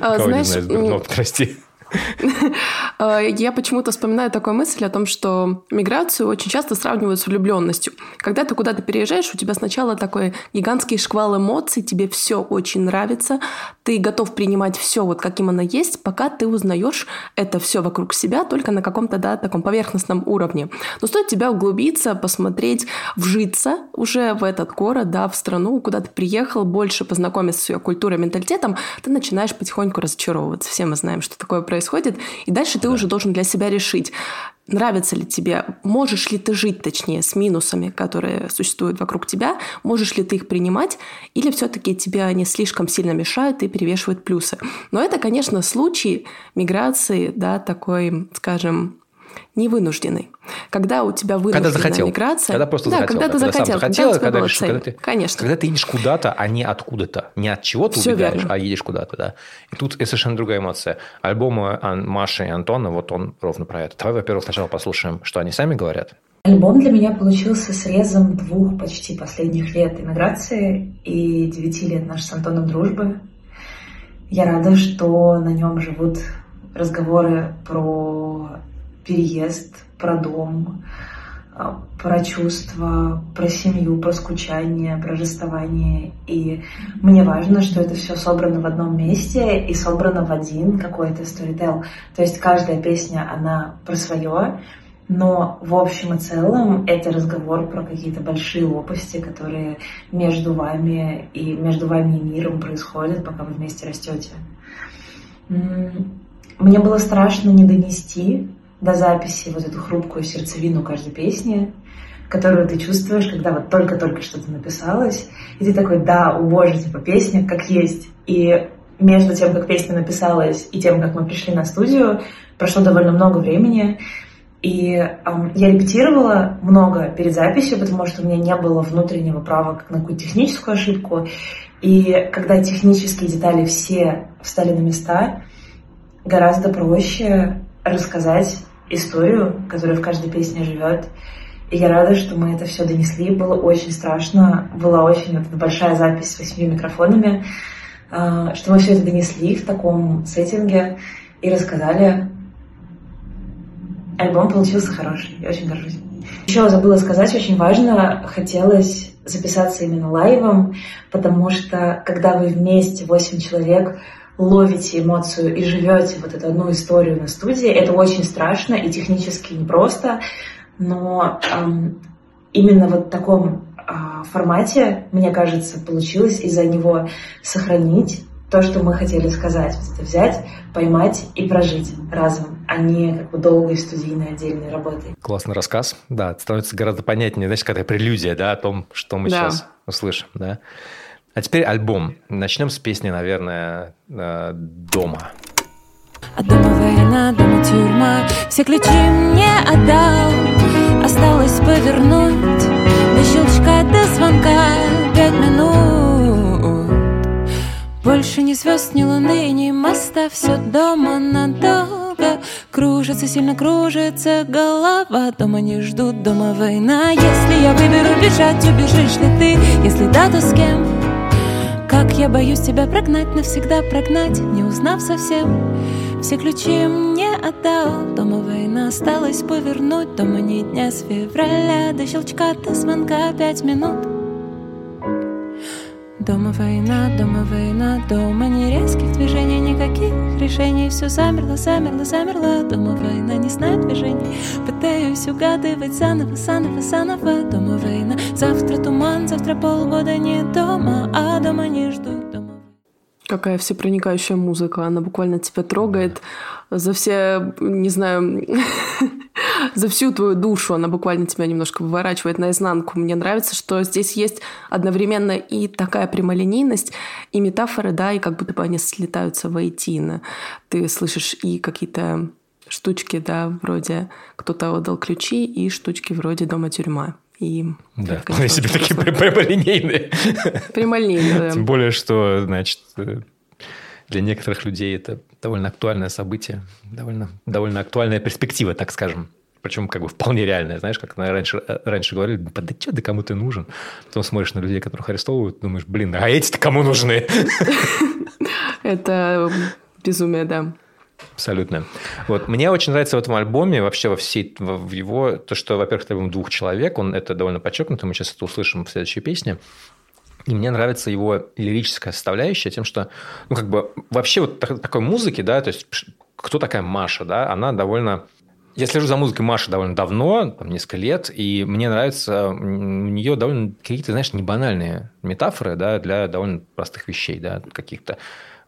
А, знаешь, Брно, прости. Э, я почему-то вспоминаю такую мысль о том, что миграцию очень часто сравнивают с влюбленностью. Когда ты куда-то переезжаешь, у тебя сначала такой гигантский шквал эмоций, тебе все очень нравится, ты готов принимать все вот каким оно есть, пока ты узнаешь это все вокруг себя только на каком-то да, таком поверхностном уровне. Но стоит тебя углубиться, посмотреть, вжиться уже в этот город, да, в страну, куда ты приехал, больше познакомиться с ее культурой, менталитетом, ты начинаешь потихоньку разочаровываться. Все мы знаем, что такое происходит происходит, и дальше ты да. уже должен для себя решить, нравится ли тебе, можешь ли ты жить, точнее, с минусами, которые существуют вокруг тебя, можешь ли ты их принимать, или все-таки тебе они слишком сильно мешают и перевешивают плюсы. Но это, конечно, случай миграции, да, такой, скажем, не вынужденный. Когда у тебя вынужденная когда захотел. миграция... Когда просто да, захотел. Когда ты захотел, сам захотел, когда, когда, решил, когда ты, Конечно. Когда ты едешь куда-то, а не откуда-то. Не от чего ты Все убегаешь, верно. а едешь куда-то. Да. И тут совершенно другая эмоция. Альбом Маши и Антона, вот он ровно про это. Давай, во-первых, сначала послушаем, что они сами говорят. Альбом для меня получился срезом двух почти последних лет иммиграции и девяти лет нашей с Антоном дружбы. Я рада, что на нем живут разговоры про переезд, про дом, а, про чувства, про семью, про скучание, про расставание. И мне важно, что это все собрано в одном месте и собрано в один какой-то сторител. То есть каждая песня, она про свое, но в общем и целом это разговор про какие-то большие лопасти, которые между вами и между вами и миром происходят, пока вы вместе растете. Мне было страшно не донести до записи вот эту хрупкую сердцевину каждой песни, которую ты чувствуешь, когда вот только-только что-то написалось, и ты такой, да, о боже, типа песня как есть. И между тем, как песня написалась, и тем, как мы пришли на студию, прошло довольно много времени, и эм, я репетировала много перед записью, потому что у меня не было внутреннего права на какую-то техническую ошибку. И когда технические детали все встали на места, гораздо проще рассказать историю, которая в каждой песне живет. И я рада, что мы это все донесли. Было очень страшно. Была очень вот большая запись с восьми микрофонами, а, что мы все это донесли в таком сеттинге и рассказали. Альбом получился хороший. Я очень горжусь. Еще забыла сказать, очень важно, хотелось записаться именно лайвом, потому что когда вы вместе, восемь человек, ловите эмоцию и живете вот эту одну историю на студии, это очень страшно и технически непросто, но эм, именно вот в таком э, формате, мне кажется, получилось из-за него сохранить то, что мы хотели сказать. Вот это взять, поймать и прожить разом, а не как бы долгой студийной отдельной работой. Классный рассказ. Да, становится гораздо понятнее, знаешь, какая прелюдия, да, о том, что мы да. сейчас услышим, да. А теперь альбом. Начнем с песни, наверное, э, «Дома». А дома война, дома тюрьма. Все ключи мне отдал. Осталось повернуть. До щелчка, до звонка. Пять минут. Больше ни звезд, ни луны, ни моста. Все дома надолго. Кружится, сильно кружится голова. Дома не ждут, дома война. Если я выберу бежать, убежишь ли ты? Если да, то с кем? Как я боюсь тебя прогнать, навсегда прогнать, не узнав совсем. Все ключи мне отдал, дома война осталось повернуть, дома не дня с февраля до щелчка до звонка пять минут. Дома война, дома война, дома не резких движений, никаких решений. Все замерло, замерло, замерло. Дома война, не знаю движений. Пытаюсь угадывать заново, заново, заново. Дома война, завтра туман, завтра полгода не дома, а дома не ждут. Какая всепроникающая музыка, она буквально тебя трогает за все, не знаю, [LAUGHS] за всю твою душу, она буквально тебя немножко выворачивает наизнанку. Мне нравится, что здесь есть одновременно и такая прямолинейность, и метафоры, да, и как будто бы они слетаются воедино. Ты слышишь и какие-то штучки, да, вроде кто-то отдал ключи, и штучки вроде дома-тюрьма. И да, вполне себе такие прямолинейные. Прямолинейные, да. Тем более, что, значит, э, для некоторых людей это довольно актуальное событие, довольно, довольно актуальная перспектива, так скажем. Причем как бы вполне реальная, знаешь, как раньше, э, раньше говорили, да, что, да кому ты нужен? Потом смотришь на людей, которых арестовывают, думаешь, блин, а эти-то кому нужны? [LAUGHS] Это безумие, да. Абсолютно. Вот. Мне очень нравится в этом альбоме, вообще во всей в его, то, что, во-первых, это двух человек, он это довольно подчеркнуто, мы сейчас это услышим в следующей песне. И мне нравится его лирическая составляющая тем, что, ну, как бы, вообще вот такой музыки, да, то есть, кто такая Маша, да, она довольно... Я слежу за музыкой Маши довольно давно, там, несколько лет, и мне нравится у нее довольно какие-то, знаешь, небанальные метафоры, да, для довольно простых вещей, да, каких-то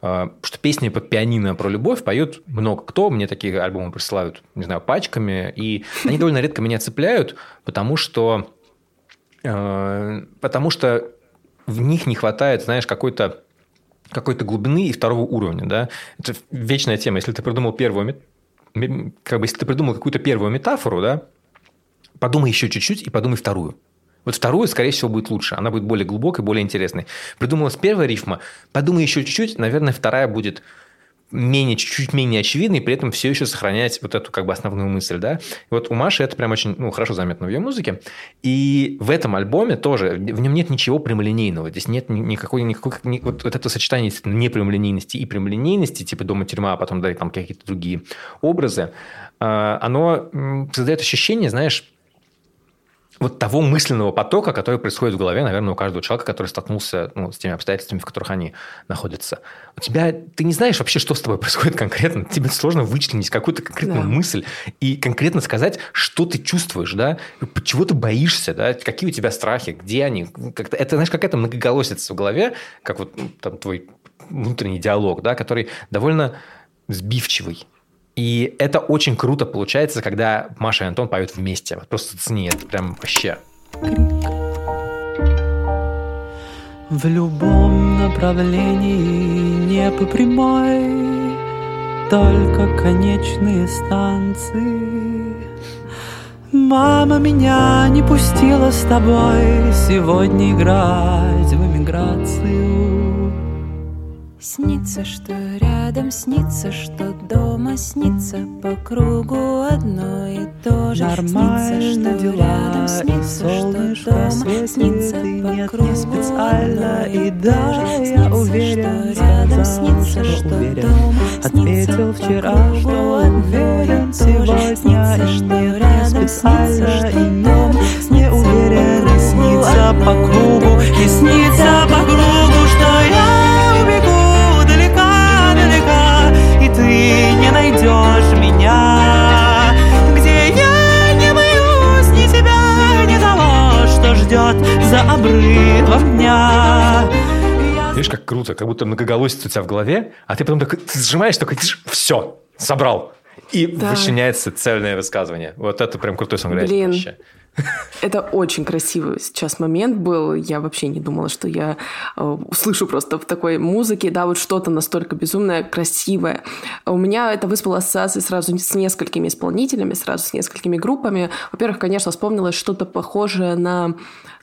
а, что песни под пианино про любовь поют много кто. Мне такие альбомы присылают, не знаю, пачками. И они довольно редко меня цепляют, потому что, а, потому что в них не хватает, знаешь, какой-то какой-то глубины и второго уровня, да. Это вечная тема. Если ты придумал первую, как бы, если ты придумал какую-то первую метафору, да, подумай еще чуть-чуть и подумай вторую. Вот вторую, скорее всего, будет лучше. Она будет более глубокой, более интересной. Придумалась первая рифма. Подумай еще чуть-чуть. Наверное, вторая будет менее, чуть-чуть менее очевидной, при этом все еще сохранять вот эту как бы основную мысль, да. И вот у Маши это прям очень ну, хорошо заметно в ее музыке. И в этом альбоме тоже, в нем нет ничего прямолинейного. Здесь нет никакой, никакой ни, вот, вот это сочетание непрямолинейности и прямолинейности, типа дома-тюрьма, а потом да, там какие-то другие образы, а, оно создает ощущение, знаешь, вот того мысленного потока, который происходит в голове, наверное, у каждого человека, который столкнулся ну, с теми обстоятельствами, в которых они находятся. У тебя, ты не знаешь вообще, что с тобой происходит конкретно. Тебе сложно вычленить какую-то конкретную да. мысль и конкретно сказать, что ты чувствуешь, да, чего ты боишься, да, какие у тебя страхи, где они. Как-то, это, знаешь, какая-то многоголосица в голове, как вот ну, там твой внутренний диалог, да, который довольно сбивчивый. И это очень круто получается, когда Маша и Антон поют вместе. Вот просто цени, это прям вообще. В любом направлении не по прямой, только конечные станции. Мама меня не пустила с тобой сегодня играть в эмиграцию. Снится, что рядом, снится, что дома, снится по кругу одно и то же. Нормально снится, что дела, рядом, снится, и что дома, снится и по нет, кругу не специально, одно и да, же. я Снится, уверен, что рядом, снится, что уверен. дома, снится вчера, что уверен сегодня, Снится, и что рядом, снится, что дома, не снится уверен, и снится по кругу, и снится по кругу, что я и ты не найдешь меня, где я не боюсь ни тебя, ни того, что ждет за обрывом дня. Видишь, как круто, как будто многоголосица у тебя в голове, а ты потом так, ты сжимаешь, такой, все, собрал. И Да. вычленяется цельное высказывание. Вот это прям крутой сонграйтинг Блин. вообще. Это очень красивый сейчас момент был. Я вообще не думала, что я э, услышу просто в такой музыке, да, вот что-то настолько безумное, красивое. У меня это вызвало ассоциации сразу с несколькими исполнителями, сразу с несколькими группами. Во-первых, конечно, вспомнилось что-то похожее на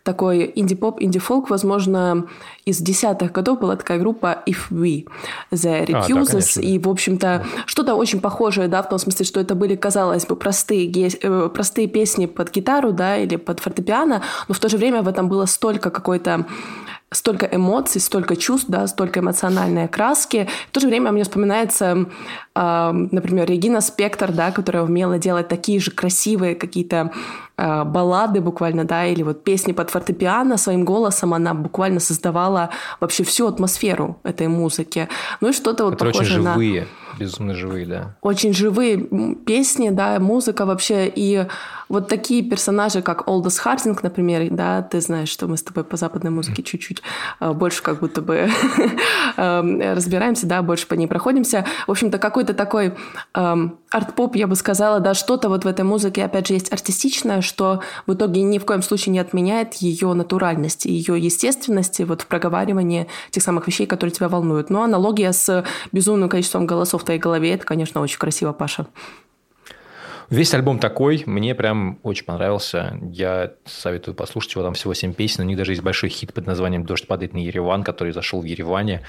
такой инди-поп, инди-фолк, возможно, из десятых годов была такая группа If We, The А, да, Recuses, конечно, да. и, в общем-то, что-то очень похожее, да, в том смысле, что это были, казалось бы, простые, э, простые песни под гитару, да, или под фортепиано, но в то же время в этом было столько какой-то столько эмоций, столько чувств, да, столько эмоциональной окраски. В то же время мне вспоминается, э, например, Регина Спектор, да, которая умела делать такие же красивые какие-то э, баллады буквально, да, или вот песни под фортепиано своим голосом, она буквально создавала вообще всю атмосферу этой музыки. Ну и что-то вот Которые очень похожее на... безумно живые, да. Очень живые песни, да, музыка вообще. И вот такие персонажи, как Олдос Хардинг, например, да, ты знаешь, что мы с тобой по западной музыке чуть-чуть э, больше как будто бы [LAUGHS] эм, разбираемся, да, больше по ней проходимся. В общем-то, какой-то такой эм, арт-поп, я бы сказала, да, что-то вот в этой музыке, опять же, есть артистичное, что в итоге ни в коем случае не отменяет ее натуральности, ее естественности вот в проговаривании тех самых вещей, которые тебя волнуют. Но аналогия с безумным количеством голосов в твоей голове, это, конечно, очень красиво, Паша. Весь альбом такой, мне прям очень понравился. Я советую послушать его, там всего 7 песен. У них даже есть большой хит под названием «Дождь падает на Ереван», который зашел в Ереване.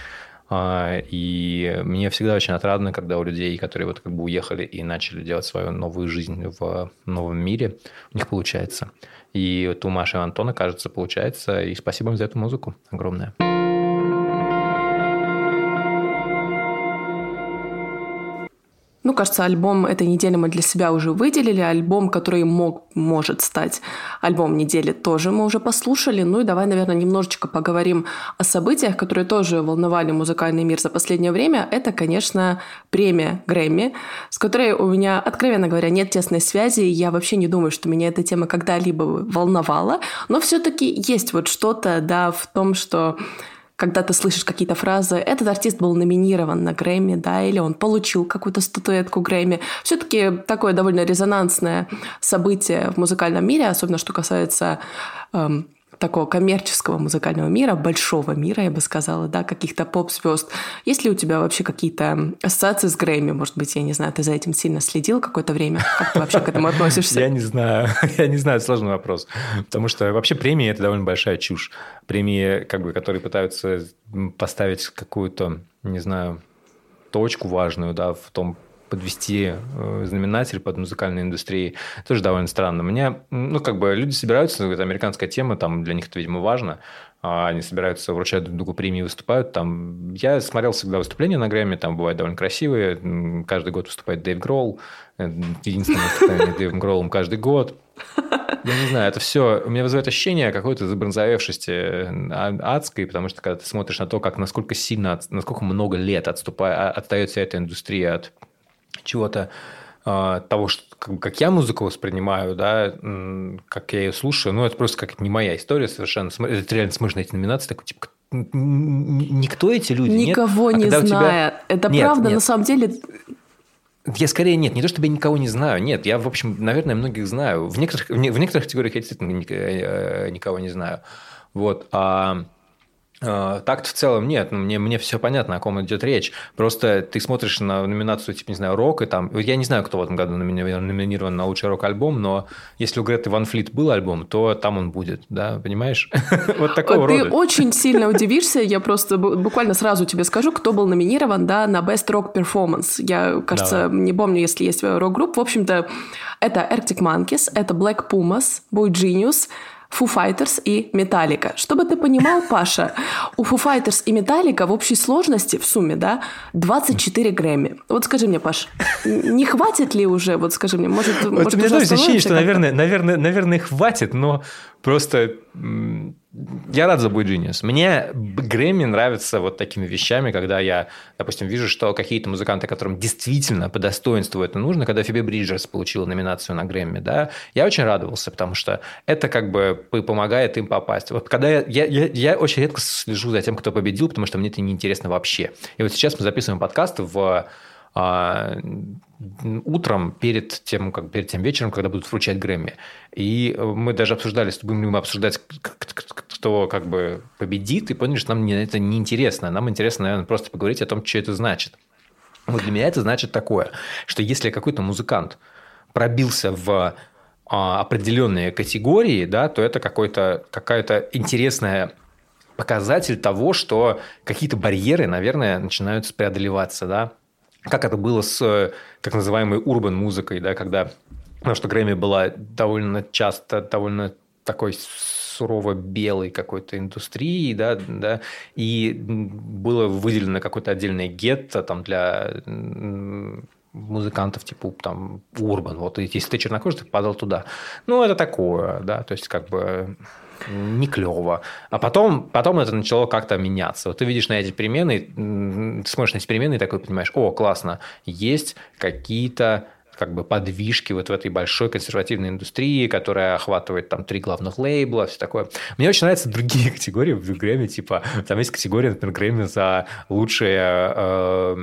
А, И мне всегда очень отрадно, когда у людей, которые вот как бы уехали и начали делать свою новую жизнь в новом мире, у них получается. И вот у Маши и Антона, кажется, получается. И спасибо им за эту музыку огромное. Ну, кажется, альбом этой недели мы для себя уже выделили. Альбом, который мог, может стать альбом недели, тоже мы уже послушали. Ну и давай, наверное, немножечко поговорим о событиях, которые тоже волновали музыкальный мир за последнее время. Это, конечно, премия Грэмми, с которой у меня, откровенно говоря, нет тесной связи. Я вообще не думаю, что меня эта тема когда-либо волновала. Но все-таки есть вот что-то, да, в том, что когда ты слышишь какие-то фразы, этот артист был номинирован на Грэмми, да, или он получил какую-то статуэтку Грэмми. Все-таки такое довольно резонансное событие в музыкальном мире, особенно что касается эм, такого коммерческого музыкального мира, большого мира, я бы сказала, да, каких-то поп-звезд. Есть ли у тебя вообще какие-то ассоциации с Грэмми? Может быть, я не знаю, ты за этим сильно следил какое-то время? Как ты вообще к этому относишься? Я не знаю. [LAUGHS] Я не знаю, сложный вопрос. Потому что вообще премии – это довольно большая чушь. Премии, как бы, которые пытаются поставить какую-то, не знаю, точку важную, да, в том, подвести э, знаменатель под музыкальной индустрией, тоже довольно странно. Мне, ну, как бы люди собираются, это американская тема, там для них это, видимо, важно, а они собираются, вручают друг другу премии, выступают. Там я смотрел всегда выступления на Грэмми, там бывают довольно красивые. Каждый год выступает Дэйв Гролл. Это Единственное выступление Дэйвом Гроллом каждый год. Я не знаю, это все у меня вызывает ощущение какой-то забронзовевшести а- адской, потому что когда ты смотришь на то, как насколько сильно, насколько много лет отступает, отстает вся эта индустрия от чего-то а, того, что, как, как я музыку воспринимаю, да, как я ее слушаю, ну, это просто как не моя история совершенно. Это реально на эти номинации, такой, типа, никто эти люди, нет? Никого А не у тебя-. Это Нет, правда, нет. на самом деле, Я скорее нет, не то чтобы я никого не знаю, нет, я, в общем, наверное, многих знаю. В некоторых, в не- в некоторых категориях я действительно э, никого не знаю. Вот, а так-то в целом нет, ну, мне, мне все понятно, о ком идет речь. Просто ты смотришь на номинацию, типа, не знаю, рок, и там... Я не знаю, кто в этом году номини- номинирован на лучший рок-альбом, но если у Греты Ван Флит был альбом, то там он будет, да, понимаешь? [LAUGHS] Вот такого Ты рода. очень [LAUGHS] сильно удивишься. Я просто бу- буквально сразу тебе скажу, кто был номинирован да, на Best Rock Performance. Я, кажется, не помню, если есть рок-групп. В общем-то, это Arctic Monkeys, это Black Pumas, Boy Genius, Foo Fighters и Metallica. Чтобы ты понимал, [LAUGHS] Паша, у Foo Fighters и Metallica в общей сложности, в сумме, да, 24 Грэмми. Вот скажи мне, Паш, не хватит ли уже, вот скажи мне, может, Вот может у меня тоже ощущение, что, наверное, наверное, наверное, хватит, но просто я рад за Boy Genius. Мне Грэмми нравится вот такими вещами, когда я, допустим, вижу, что какие-то музыканты, которым действительно по достоинству это нужно, когда Фиби Бриджерс получила номинацию на Грэмми, да, я очень радовался, потому что это как бы помогает им попасть. Вот когда я, я, я, я очень редко слежу за тем, кто победил, потому что мне это неинтересно вообще. И вот сейчас мы записываем подкаст в а, утром перед тем, как перед тем вечером, когда будут вручать Грэмми. И мы даже обсуждали, будем ли мы обсуждать, кто как бы победит, и поняли, что нам это не интересно. Нам интересно, наверное, просто поговорить о том, что это значит. Вот для меня это значит такое, что если какой-то музыкант пробился в а, определенные категории, да, то это какой-то, какая-то интересная показатель того, что какие-то барьеры, наверное, начинают преодолеваться, да, как это было с так называемой урбан музыкой, да, когда, потому что Грэмми была довольно часто довольно такой сурово белой какой-то индустрии, да, да, и было выделено какое-то отдельное гетто там для музыкантов типа там урбан. Вот если ты чернокожий, ты попадал туда. Ну, это такое, да, то есть как бы не клево. А потом, потом это начало как-то меняться. Вот ты видишь на эти перемены, ты смотришь на эти перемены и такой понимаешь, о, классно, есть какие-то как бы подвижки вот в этой большой консервативной индустрии, которая охватывает там три главных лейбла, все такое. Мне очень нравятся другие [LAUGHS] категории в Грэмми, типа там есть категория, например, Грэмми за лучшие э,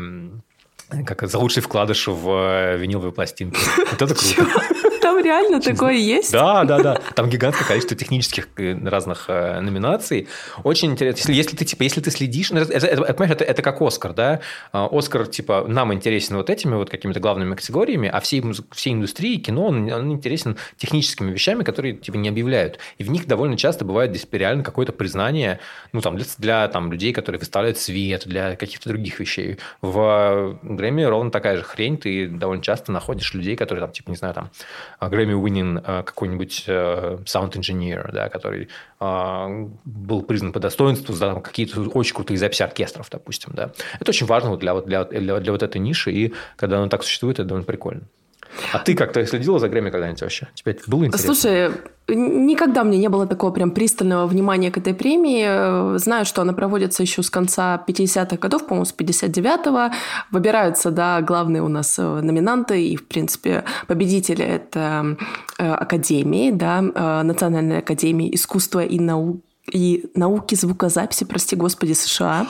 как за лучший вкладыш в э, виниловые пластинки. Вот это круто. Там реально такое есть? Да, да, да. Там гигантское количество технических э, разных э, номинаций. Очень интересно. Если, если ты, типа, если ты следишь... Ну, это, это, понимаешь, это, это как Оскар, да? А, Оскар, типа, нам интересен вот этими вот какими-то главными категориями, а всей, всей индустрии кино, он, он интересен техническими вещами, которые, типа, не объявляют. И в них довольно часто бывает здесь реально какое-то признание, ну, там, для, для там, людей, которые выставляют свет, для каких-то других вещей. В Грэмми ровно такая же хрень. Ты довольно часто находишь людей, которые, там, типа, не знаю, там, Грэмми Winning э, какой-нибудь э, sound engineer, да, который э, был признан по достоинству за какие-то очень крутые записи оркестров, допустим. Да. Это очень важно для, для, для, для вот этой ниши, и когда оно так существует, это довольно прикольно. А ты как-то следила за Грэмми когда-нибудь вообще? Тебе это было интересно? Слушай, никогда мне не было такого прям пристального внимания к этой премии. Знаю, что она проводится еще с конца 50-х годов, по-моему, с 59-го. Выбираются, да, главные у нас э, номинанты и, в принципе, победители – это э, Академии, да, э, Национальной Академии искусства и наук и науки звукозаписи, прости господи, США.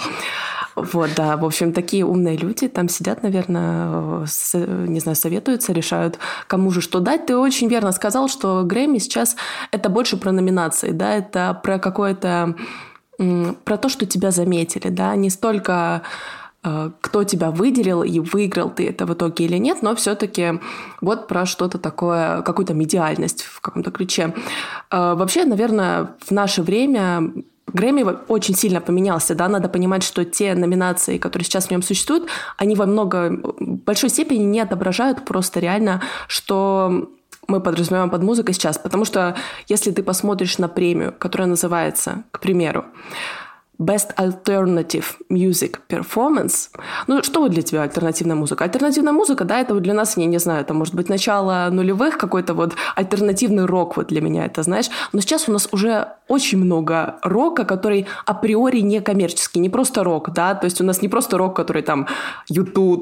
Вот, да, в общем, такие умные люди там сидят, наверное, с, не знаю, советуются, решают, кому же что дать. Ты очень верно сказал, что Грэмми сейчас это больше про номинации, да, это про какое-то, про то, что тебя заметили, да, не столько э, кто тебя выделил и выиграл ты это в итоге или нет, но все-таки вот про что-то такое, какую-то медиальность в каком-то ключе. Э, вообще, наверное, в наше время Грэмми очень сильно поменялся, да, надо понимать, что те номинации, которые сейчас в нем существуют, они во много, большой степени не отображают просто реально, что мы подразумеваем под музыкой сейчас. Потому что если ты посмотришь на премию, которая называется, к примеру, Best Alternative Music Performance. Ну, что для тебя альтернативная музыка? Альтернативная музыка, да, это вот для нас, я не знаю, это может быть начало нулевых, какой-то вот альтернативный рок вот для меня это, знаешь. Но сейчас у нас уже очень много рока, который априори не коммерческий, не просто рок, да, то есть у нас не просто рок, который там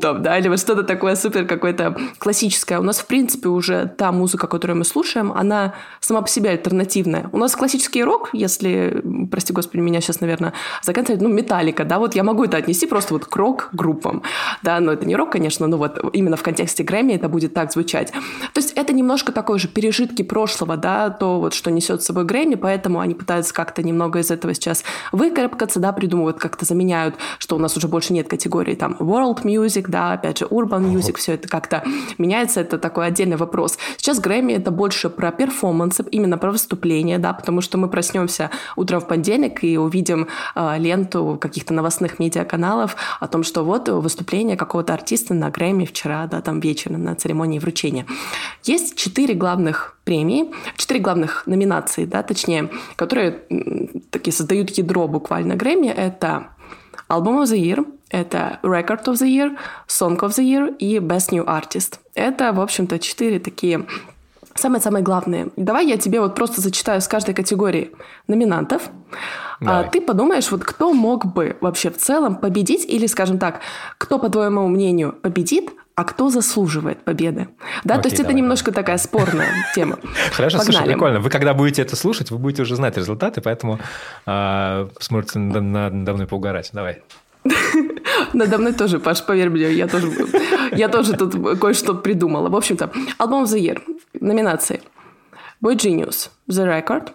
там, да, или вот что-то такое супер какое-то классическое. У нас, в принципе, уже та музыка, которую мы слушаем, она сама по себе альтернативная. У нас классический рок, если, прости господи, меня сейчас, наверное, заканчивает, ну, металлика, да, вот я могу это отнести просто вот к рок-группам, да, но это не рок, конечно, но вот именно в контексте Грэмми это будет так звучать. То есть это немножко такое же пережитки прошлого, да, то вот, что несет с собой Грэмми, поэтому они пытаются как-то немного из этого сейчас выкарабкаться, да, придумывают, как-то заменяют, что у нас уже больше нет категории там world music, да, опять же urban music, все это как-то меняется, это такой отдельный вопрос. Сейчас Грэмми это больше про перформансы, именно про выступления, да, потому что мы проснемся утром в понедельник и увидим ленту каких-то новостных медиаканалов о том, что вот выступление какого-то артиста на Грэмми вчера, да, там вечером на церемонии вручения. Есть четыре главных премии, четыре главных номинации, да, точнее, которые такие создают ядро буквально Грэмми. Это Album of the Year, это Record of the Year, Song of the Year и Best New Artist. Это, в общем-то, четыре такие самые-самые главные. Давай я тебе вот просто зачитаю с каждой категории номинантов. А Давай. ты подумаешь, вот кто мог бы вообще в целом победить, или, скажем так, кто, по твоему мнению, победит, а кто заслуживает победы. Да, то Окей, есть это давай, немножко такая спорная [LAUGHS] тема. Хорошо, слушай, Погнали. прикольно. Вы когда будете это слушать, вы будете уже знать результаты, поэтому а, сможете на- на- надо мной поугарать. Давай. [LAUGHS] Надо мной тоже, Паш, поверь мне, я тоже, я тоже тут кое-что придумала. В общем-то, альбом the Year, номинации. Boy Genius, The Record,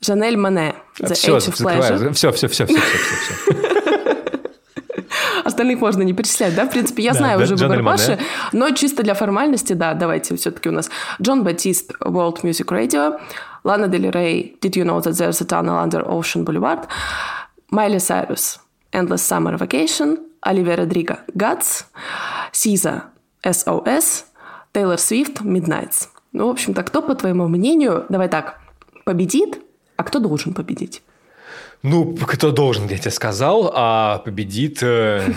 Жанель Мане, The все, Age of Pleasure. Все, все, все, все, все, все. [LAUGHS] Остальных можно не перечислять, да? В принципе, я знаю уже выбор. Паши, но чисто для формальности, да, давайте все-таки у нас Джон Батист, World Music Radio, Лана Дель Рей, Did You Know That There's a Tunnel Under Ocean Boulevard, Майли Сайрус, Endless Summer Vacation, Оливия Родриго, Guts, Сиза, SOS, Тейлор Свифт, Midnights. Ну, в общем-то, кто, по твоему мнению, давай так, победит, а кто должен победить? Ну, кто должен, я тебе сказал, а победит... э, [LAUGHS]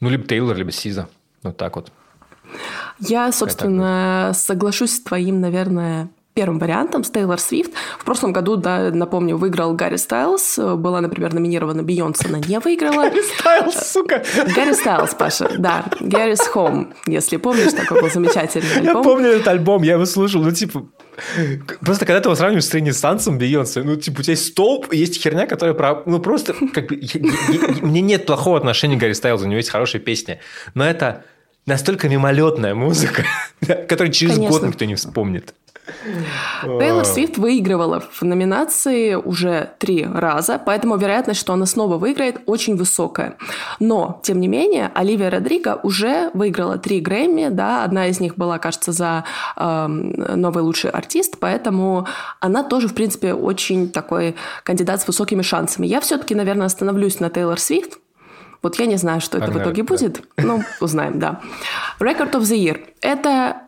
Ну, либо Тейлор, либо Сиза. Вот так вот. Я, собственно, соглашусь с твоим, наверное, первым вариантом, с Тейлор Свифт. В прошлом году, да, напомню, выиграл Гарри Стайлз. Была, например, номинирована Бейонсе, она не выиграла. Стайл, сука! Гарри Стайлз, Паша, да. Гаррис Home, если помнишь, такой был замечательный Я альбом. помню этот альбом, я его слушал, ну, типа... Просто когда ты его сравниваешь с Ренессансом Бейонсе, ну, типа, у тебя есть столб, и есть херня, которая про... Ну, просто, как бы, я- я- я- мне нет плохого отношения к Гарри Стайлзу, у него есть хорошие песни, но это настолько мимолетная музыка, [LAUGHS] которую через год Конечно. никто не вспомнит. Тейлор Свифт выигрывала в номинации уже три раза, поэтому вероятность, что она снова выиграет, очень высокая. Но, тем не менее, Оливия Родриго уже выиграла три Грэмми, да, одна из них была, кажется, за эм, новый лучший артист, поэтому она тоже, в принципе, очень такой кандидат с высокими шансами. Я все-таки, наверное, остановлюсь на Тейлор Свифт, вот я не знаю, что это в итоге да. будет. Ну, узнаем, да. Record of the Year. Это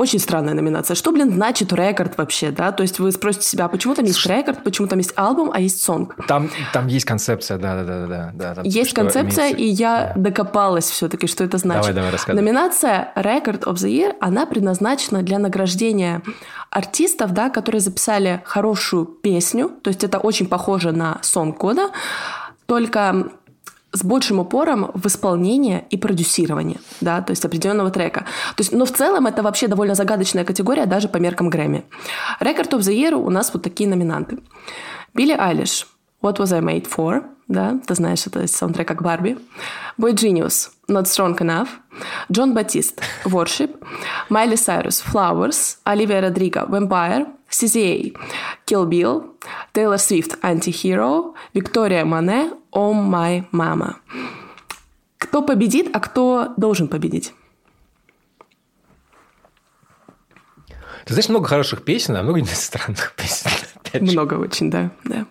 очень странная номинация. Что, блин, значит рекорд вообще, да? То есть вы спросите себя, а почему там есть рекорд, почему там есть альбом, а есть сонг? Там, там есть концепция, да-да-да. да, там Есть концепция, имеется- и я докопалась все-таки, что это значит. Давай, давай, рассказывай. Номинация Record of the Year, она предназначена для награждения артистов, да, которые записали хорошую песню, то есть это очень похоже на сон года, только с большим упором в исполнение и продюсирование, да, то есть определенного трека. То есть, но в целом это вообще довольно загадочная категория даже по меркам Грэмми. Record of the Year у нас вот такие номинанты. Билли Айлиш, What Was I Made For, да, ты знаешь, это из саундтрека к Барби. Boy Genius, Not Strong Enough. Джон Батист, Worship. Майли Сайрус, Flowers. Оливия Родриго, Vampire. CCA, Kill Bill. Тейлор Свифт, Anti-Hero. Виктория Мане, Oh My Mama. Кто победит, а кто должен победить? Ты знаешь, много хороших песен, а много [LAUGHS] странных песен. Много очень, да. да.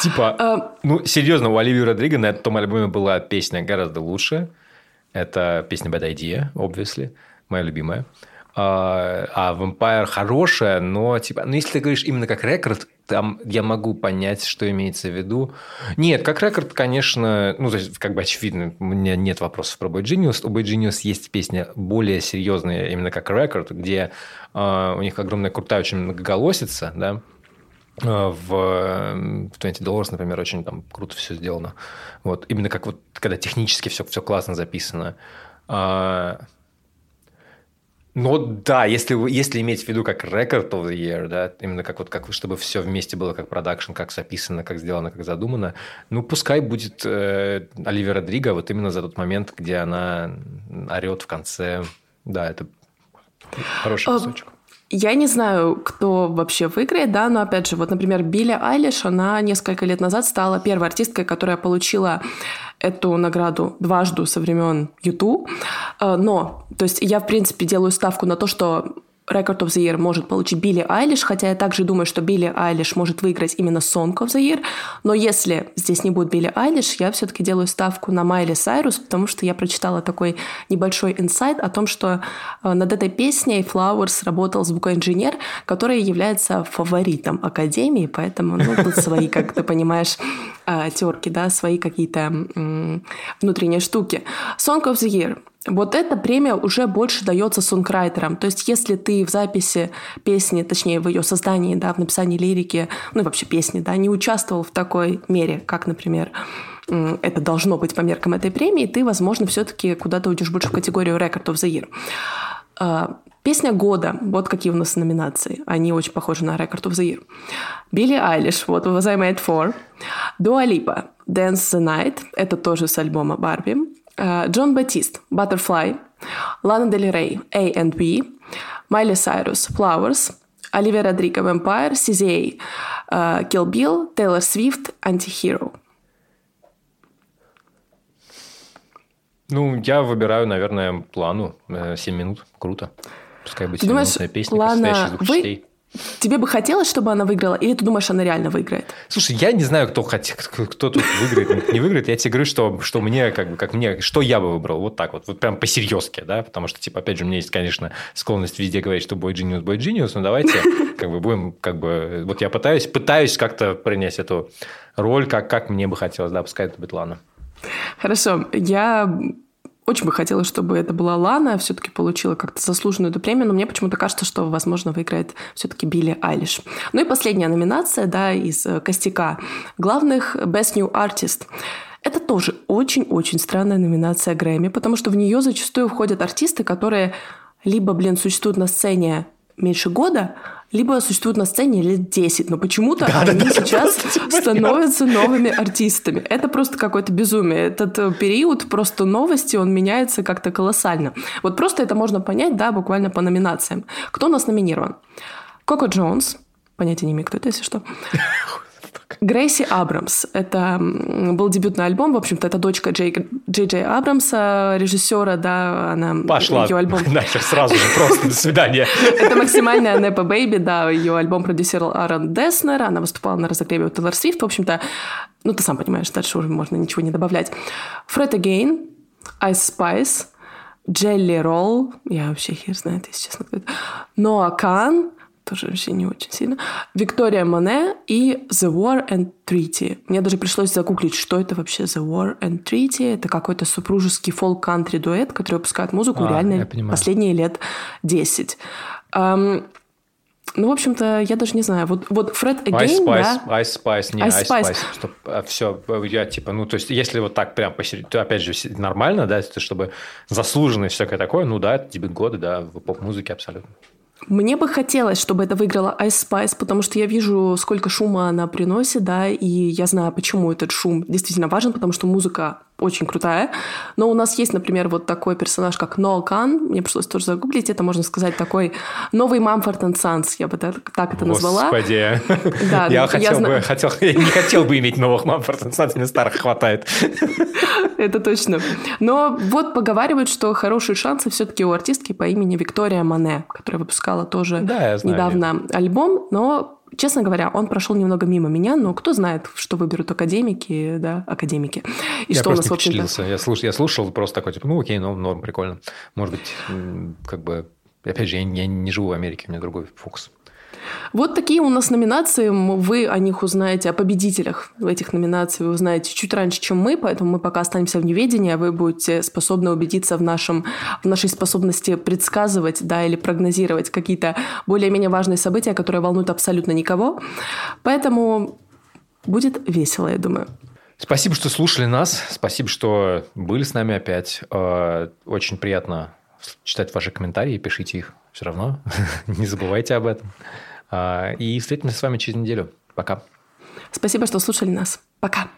Типа, А, ну, серьезно, у Оливии Родриго на этом альбоме была песня гораздо лучше. Это песня Bad Idea, obviously, моя любимая. А, а Vampire хорошая, но типа, ну если ты говоришь именно как рекорд, там я могу понять, что имеется в виду. Нет, как рекорд, конечно, ну, то есть, как бы очевидно, у меня нет вопросов про Boy Genius. У Boy Genius есть песня более серьезная, именно как рекорд, где а, у них огромная крутая очень многоголосица, да, а, в, э, в 20 Dollars, например, очень там круто все сделано. Вот. Именно как вот, когда технически все, все классно записано. Но да, если, если иметь в виду как record of the year, да, именно как вот как чтобы все вместе было как продакшн, как записано, как сделано, как задумано, ну пускай будет э, Оливия Родриго вот именно за тот момент, где она орет в конце. Да, это хороший кусочек. Я не знаю, кто вообще выиграет, да, но опять же, вот, например, Билли Айлиш, она несколько лет назад стала первой артисткой, которая получила эту награду дважды со времен YouTube. Но, то есть я, в принципе, делаю ставку на то, что Record of the Year может получить Билли Айлиш, хотя я также думаю, что Билли Айлиш может выиграть именно Song of the Year, но если здесь не будет Билли Айлиш, я все-таки делаю ставку на Майли Сайрус, потому что я прочитала такой небольшой инсайт о том, что э, над этой песней Flowers работал звукоинженер, который является фаворитом Академии, поэтому, ну, тут свои, как ты понимаешь, терки, да, свои какие-то внутренние штуки. Song of the Year. Вот эта премия уже больше дается сонграйтерам. То есть, если ты в записи песни, точнее, в ее создании, да, в написании лирики, ну и вообще песни, да, не участвовал в такой мере, как, например, это должно быть по меркам этой премии, ты, возможно, все-таки куда-то уйдешь больше в категорию Record of the Year. А, песня года. Вот какие у нас номинации. Они очень похожи на Record of the Year. Билли Айлиш, вот Was I Made For. Дуа Липа, Dance the Night. Это тоже с альбома Барби. А, Джон Батист, Butterfly. Лана Дель Рей, A and B. Майли Сайрус, Flowers. Оливия Родриго, Vampire. CZA, Kill Bill. Тейлор Свифт, Антихиро. Ну, я выбираю, наверное, плану 7 э, минут. Круто. Пускай будет 7 думаешь, песня, Лана, вы... Тебе бы хотелось, чтобы она выиграла, или ты думаешь, она реально выиграет? Слушай, я не знаю, кто, кто тут выиграет, [LAUGHS] не выиграет. Я тебе говорю, что, что мне, как бы, как мне, что я бы выбрал. Вот так вот, вот прям по-серьезке, да, потому что, типа, опять же, у меня есть, конечно, склонность везде говорить, что бой Genius, бой Genius, но давайте, [LAUGHS] как бы, будем, как бы, вот я пытаюсь, пытаюсь как-то принять эту роль, как, как мне бы хотелось, да, пускай это будет Лана. Хорошо. Я очень бы хотела, чтобы это была Лана, все-таки получила как-то заслуженную эту премию, но мне почему-то кажется, что, возможно, выиграет все-таки Билли Айлиш. Ну и последняя номинация, да, из э, костяка главных Best New Artist. Это тоже очень-очень странная номинация Грэмми, потому что в нее зачастую входят артисты, которые либо, блин, существуют на сцене меньше года, либо существуют на сцене лет 10, но почему-то да, они да, сейчас [LAUGHS] да, становятся новыми артистами. Это просто какое-то безумие. Этот э, период просто новости, он меняется как-то колоссально. Вот просто это можно понять, да, буквально по номинациям. Кто у нас номинирован? Коко Джонс, понятия не имею, кто это, если что. [LAUGHS] Грейси Абрамс. Это был дебютный альбом. В общем-то, это дочка Джей, Джей Абрамса, режиссера, да, она... Пошла ее альбом... [LAUGHS] нахер сразу же, просто до свидания. Это максимальная Непа Бэйби, да, ее альбом продюсировал Аарон Деснер, она выступала на разогреве у Тейлор Свифт, в общем-то, ну, ты сам понимаешь, дальше уже можно ничего не добавлять. Фред Again, Ice Spice, Jelly Roll, я вообще хер знает, если честно. Ноа Кан, тоже вообще не очень сильно. Виктория Моне и The War and Treaty. Мне даже пришлось загуглить, что это вообще The War and Treaty. Это какой-то супружеский фолк-кантри дуэт, который выпускает музыку а, реально последние лет 10. Um, ну, в общем-то, я даже не знаю. Вот, вот Фред Again, Ice Spice, да? Ice Spice, не Ice, Ice Spice. Spice. Стоп, а, все, я типа, ну, то есть, если вот так прям посередине, то, опять же, нормально, да, чтобы заслуженное всякое такое, ну, да, это дебют года, да, в поп-музыке абсолютно. Мне бы хотелось, чтобы это выиграла Ice Spice, потому что я вижу, сколько шума она приносит, да, и я знаю, почему этот шум действительно важен, потому что музыка очень крутая. Но у нас есть, например, вот такой персонаж, как Ноа Кан. Мне пришлось тоже загуглить. Это, можно сказать, такой новый Мамфорд и Санс. Я бы так, так это назвала. Господи. [LAUGHS] Да, я, ну, хотел я бы, хотел, я не хотел бы иметь новых Мамфорд и Санс, мне старых хватает. [LAUGHS] Это точно. Но вот поговаривают, что хорошие шансы все-таки у артистки по имени Виктория Мане, которая выпускала тоже да, недавно альбом, но Честно говоря, он прошел немного мимо меня, но кто знает, что выберут академики, да, академики. И я что просто у нас, впечатлился. Я слушал, я слушал просто такой, типа, ну окей, ну норм, прикольно. Может быть, как бы, опять же, я, я не живу в Америке, у меня другой фокус. Вот такие у нас номинации. Вы о них узнаете, о победителях в этих номинациях вы узнаете чуть раньше, чем мы, поэтому мы пока останемся в неведении, а вы будете способны убедиться в, нашем, в нашей способности предсказывать да, или прогнозировать какие-то более-менее важные события, которые волнуют абсолютно никого. Поэтому будет весело, я думаю. Спасибо, что слушали нас. Спасибо, что были с нами опять. Э, очень приятно читать ваши комментарии. Пишите их все равно. [LAUGHS] Не забывайте об этом. А, и встретимся с вами через неделю. Пока. Спасибо, что слушали нас. Пока.